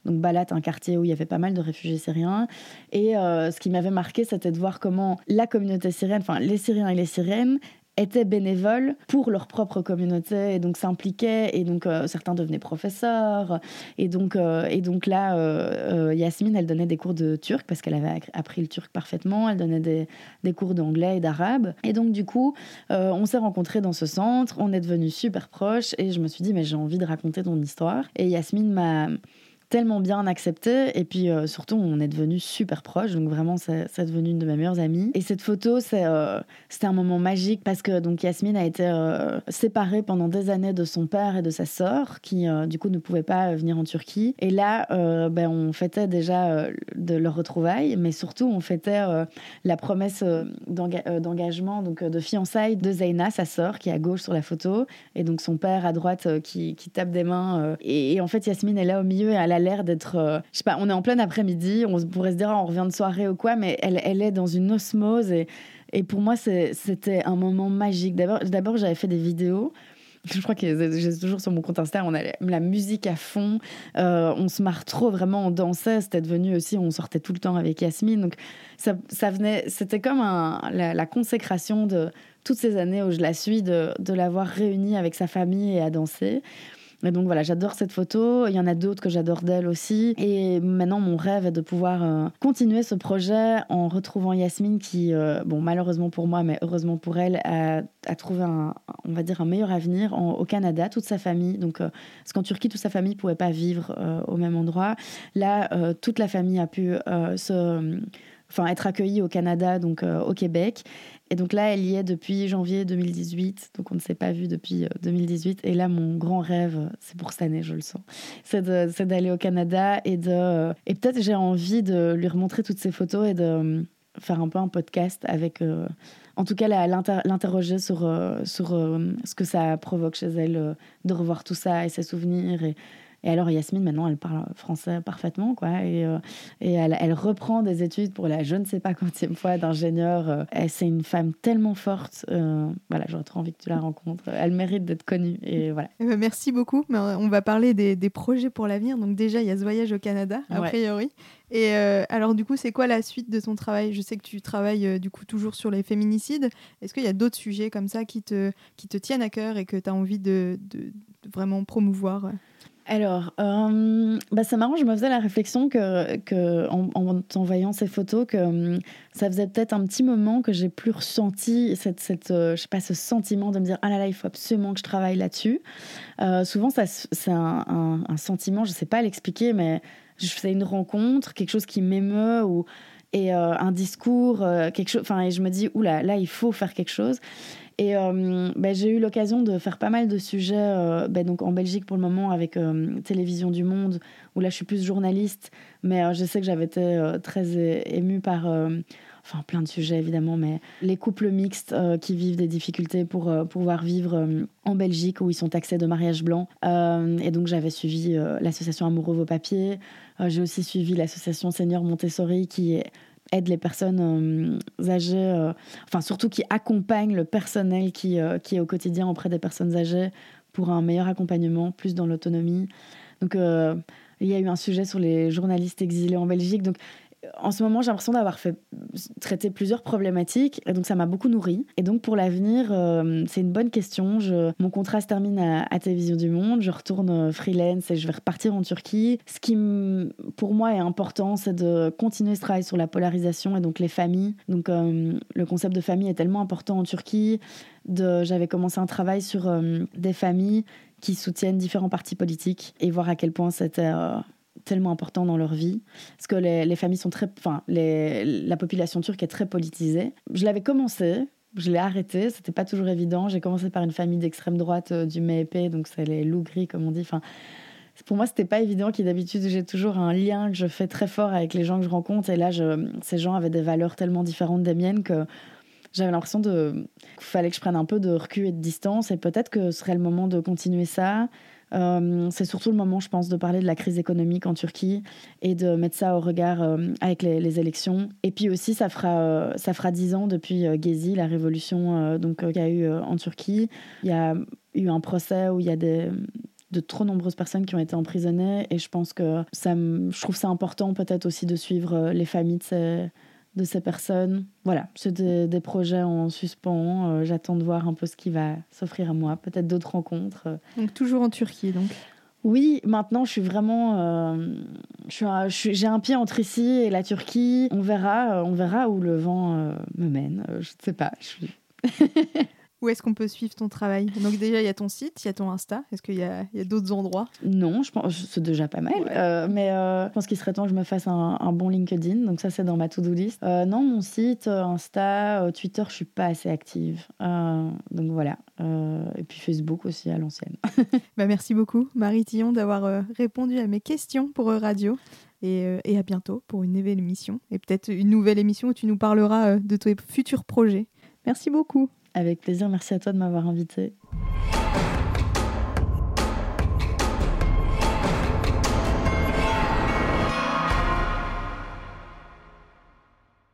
donc Balat, un quartier où il y avait pas mal de réfugiés syriens. Et euh, ce qui m'avait marqué, c'était de voir comment la communauté syrienne, enfin les Syriens et les Syriennes, étaient bénévoles pour leur propre communauté. Et donc s'impliquaient et donc euh, certains devenaient professeurs. Et donc euh, et donc là Yasmine elle donnait des cours de turc parce qu'elle avait appris le turc parfaitement. Elle donnait des, des cours d'anglais et d'arabe. Et donc du coup on s'est rencontrés dans ce centre. On est devenus super proches. Et je me suis dit mais j'ai envie de raconter ton histoire. Et Yasmine m'a tellement bien accepté. Et puis euh, surtout, on est devenus super proches. Donc vraiment, c'est devenu une de mes meilleures amies. Et cette photo, euh, c'était un moment magique parce que donc Yasmine a été euh, séparée pendant des années de son père et de sa sœur qui du coup ne pouvaient pas venir en Turquie. Et là, ben, on fêtait déjà de leur retrouvailles, mais surtout on fêtait la promesse d'engagement, donc de fiançailles de Zaina, sa sœur, qui est à gauche sur la photo, et donc son père à droite qui, qui tape des mains. Et, et, en fait, Yasmine est là au milieu et elle a l'air d'être. Euh, je sais pas, on est en plein après-midi, on pourrait se dire, on revient de soirée ou quoi, mais elle, elle est dans une osmose. Et, pour moi, c'était un moment magique. D'abord, j'avais fait des vidéos. Je crois que j'ai toujours sur mon compte Insta, on a la musique à fond, euh, on se marre trop, vraiment, on dansait. C'était devenu aussi, on sortait tout le temps avec Yasmine. Donc, ça, venait, c'était comme la, consécration de toutes ces années où je la suis, de, de l'avoir réunie avec sa famille et à danser. Et donc voilà, j'adore cette photo. Il y en a d'autres que j'adore d'elle aussi. Et maintenant, mon rêve est de pouvoir euh, continuer ce projet en retrouvant Yasmine qui, euh, bon, malheureusement pour moi, mais heureusement pour elle, a, trouvé un, on va dire, un meilleur avenir au Canada, toute sa famille. Donc, euh, parce qu'en Turquie, toute sa famille ne pouvait pas vivre au même endroit. Là, toute la famille a pu se enfin être accueillie au Canada, donc au Québec. Et donc là, elle y est depuis janvier 2018, donc on ne s'est pas vu depuis 2018. Euh, et là, mon grand rêve, c'est pour cette année, je le sens, c'est d'aller au Canada et de... Euh, et peut-être j'ai envie de lui remontrer toutes ces photos et de euh, faire un peu un podcast avec... en tout cas, l'interroger sur, sur ce que ça provoque chez elle, de revoir tout ça et ses souvenirs et alors Yasmine, maintenant, elle parle français parfaitement, quoi. Et, euh, et elle, elle, reprend des études pour la je ne sais pas quantième fois d'ingénieur. Euh, c'est une femme tellement forte. Euh, voilà, j'aurais trop envie que tu la rencontres. Elle mérite d'être connue. Et voilà. Eh ben, merci beaucoup. On va parler des, des projets pour l'avenir. Donc déjà, il y a ce voyage au Canada, a priori. Et alors du coup, c'est quoi la suite de ton travail? Je sais que tu travailles du coup toujours sur les féminicides. Est-ce qu'il y a d'autres sujets comme ça qui te, qui te tiennent à cœur et que tu as envie de, de, de vraiment promouvoir? Alors, euh, bah c'est marrant, je me faisais la réflexion que, en, voyant ces photos, que hum, ça faisait peut-être un petit moment que j'ai plus ressenti cette, cette euh, je sais pas, ce sentiment de me dire ah là là, il faut absolument que je travaille là-dessus. Euh, souvent, ça, c'est un, sentiment, je sais pas l'expliquer, mais je fais une rencontre, quelque chose qui m'émeut ou et un discours, quelque chose, enfin, et je me dis oula, là, il faut faire quelque chose. Et euh, ben, j'ai eu l'occasion de faire pas mal de sujets euh, ben, donc en Belgique pour le moment avec euh, Télévision du Monde, où là je suis plus journaliste, mais je sais que j'avais été très émue par enfin plein de sujets évidemment, mais les couples mixtes qui vivent des difficultés pour pouvoir vivre en Belgique où ils sont taxés de mariage blanc. et donc j'avais suivi l'association Amoureux vos papiers. J'ai aussi suivi l'association Seigneur Montessori qui est aide les personnes euh, âgées, euh, enfin surtout qui accompagne le personnel qui, euh, qui est au quotidien auprès des personnes âgées pour un meilleur accompagnement, plus dans l'autonomie. Donc il y a eu un sujet sur les journalistes exilés en Belgique. En ce moment, j'ai l'impression d'avoir fait traiter plusieurs problématiques, et donc ça m'a beaucoup nourri. Et donc pour l'avenir, euh, c'est une bonne question. Mon contrat se termine à, à Télévision du Monde, je retourne euh, freelance et je vais repartir en Turquie. Ce qui, pour moi, est important, c'est de continuer ce travail sur la polarisation et donc les familles. Donc euh, le concept de famille est tellement important en Turquie. J'avais commencé un travail sur des familles qui soutiennent différents partis politiques et voir à quel point c'était tellement important dans leur vie, parce que les, familles sont très, enfin, la population turque est très politisée. Je l'avais commencé, je l'ai arrêté, c'était pas toujours évident. J'ai commencé par une famille d'extrême droite euh, du MHP, donc c'est les loups gris comme on dit. Enfin, pour moi, c'était pas évident. Qui d'habitude j'ai toujours un lien que je fais très fort avec les gens que je rencontre, et là, ces gens avaient des valeurs tellement différentes des miennes que j'avais l'impression de qu'il fallait que je prenne un peu de recul et de distance et peut-être que ce serait le moment de continuer ça. Euh, c'est surtout le moment, je pense, de parler de la crise économique en Turquie et de mettre ça au regard euh, avec les, élections. Et puis aussi, ça fera, euh, ça fera dix ans depuis Gezi, la révolution donc qu'il y a eu en Turquie. Il y a eu un procès où il y a de trop nombreuses personnes qui ont été emprisonnées et je pense que ça, je trouve ça important peut-être aussi de suivre les familles de ces de ces personnes. Voilà, c'est des, projets en suspens. Euh, j'attends de voir un peu ce qui va s'offrir à moi. Peut-être d'autres rencontres. Donc toujours en Turquie, donc. Oui, maintenant je suis vraiment, euh, j'ai un pied entre ici et la Turquie. On verra, euh, on verra où le vent me mène. je ne sais pas. Je suis... Où est-ce qu'on peut suivre ton travail? Donc déjà, il y a ton site, il y a ton Insta. Est-ce qu'il y a, d'autres endroits? Non, je pense c'est déjà pas mal. Euh, mais euh, je pense qu'il serait temps que je me fasse un, bon LinkedIn. Donc ça, c'est dans ma to-do list. Euh, non, mon site, Insta, Twitter, je suis pas assez active. donc voilà. et puis Facebook aussi à l'ancienne. bah, merci beaucoup, Marie Tillon, d'avoir répondu à mes questions pour Radio. Et, et, à bientôt pour une nouvelle émission. Et peut-être une nouvelle émission où tu nous parleras de tes futurs projets. Merci beaucoup. Avec plaisir, merci à toi de m'avoir invité.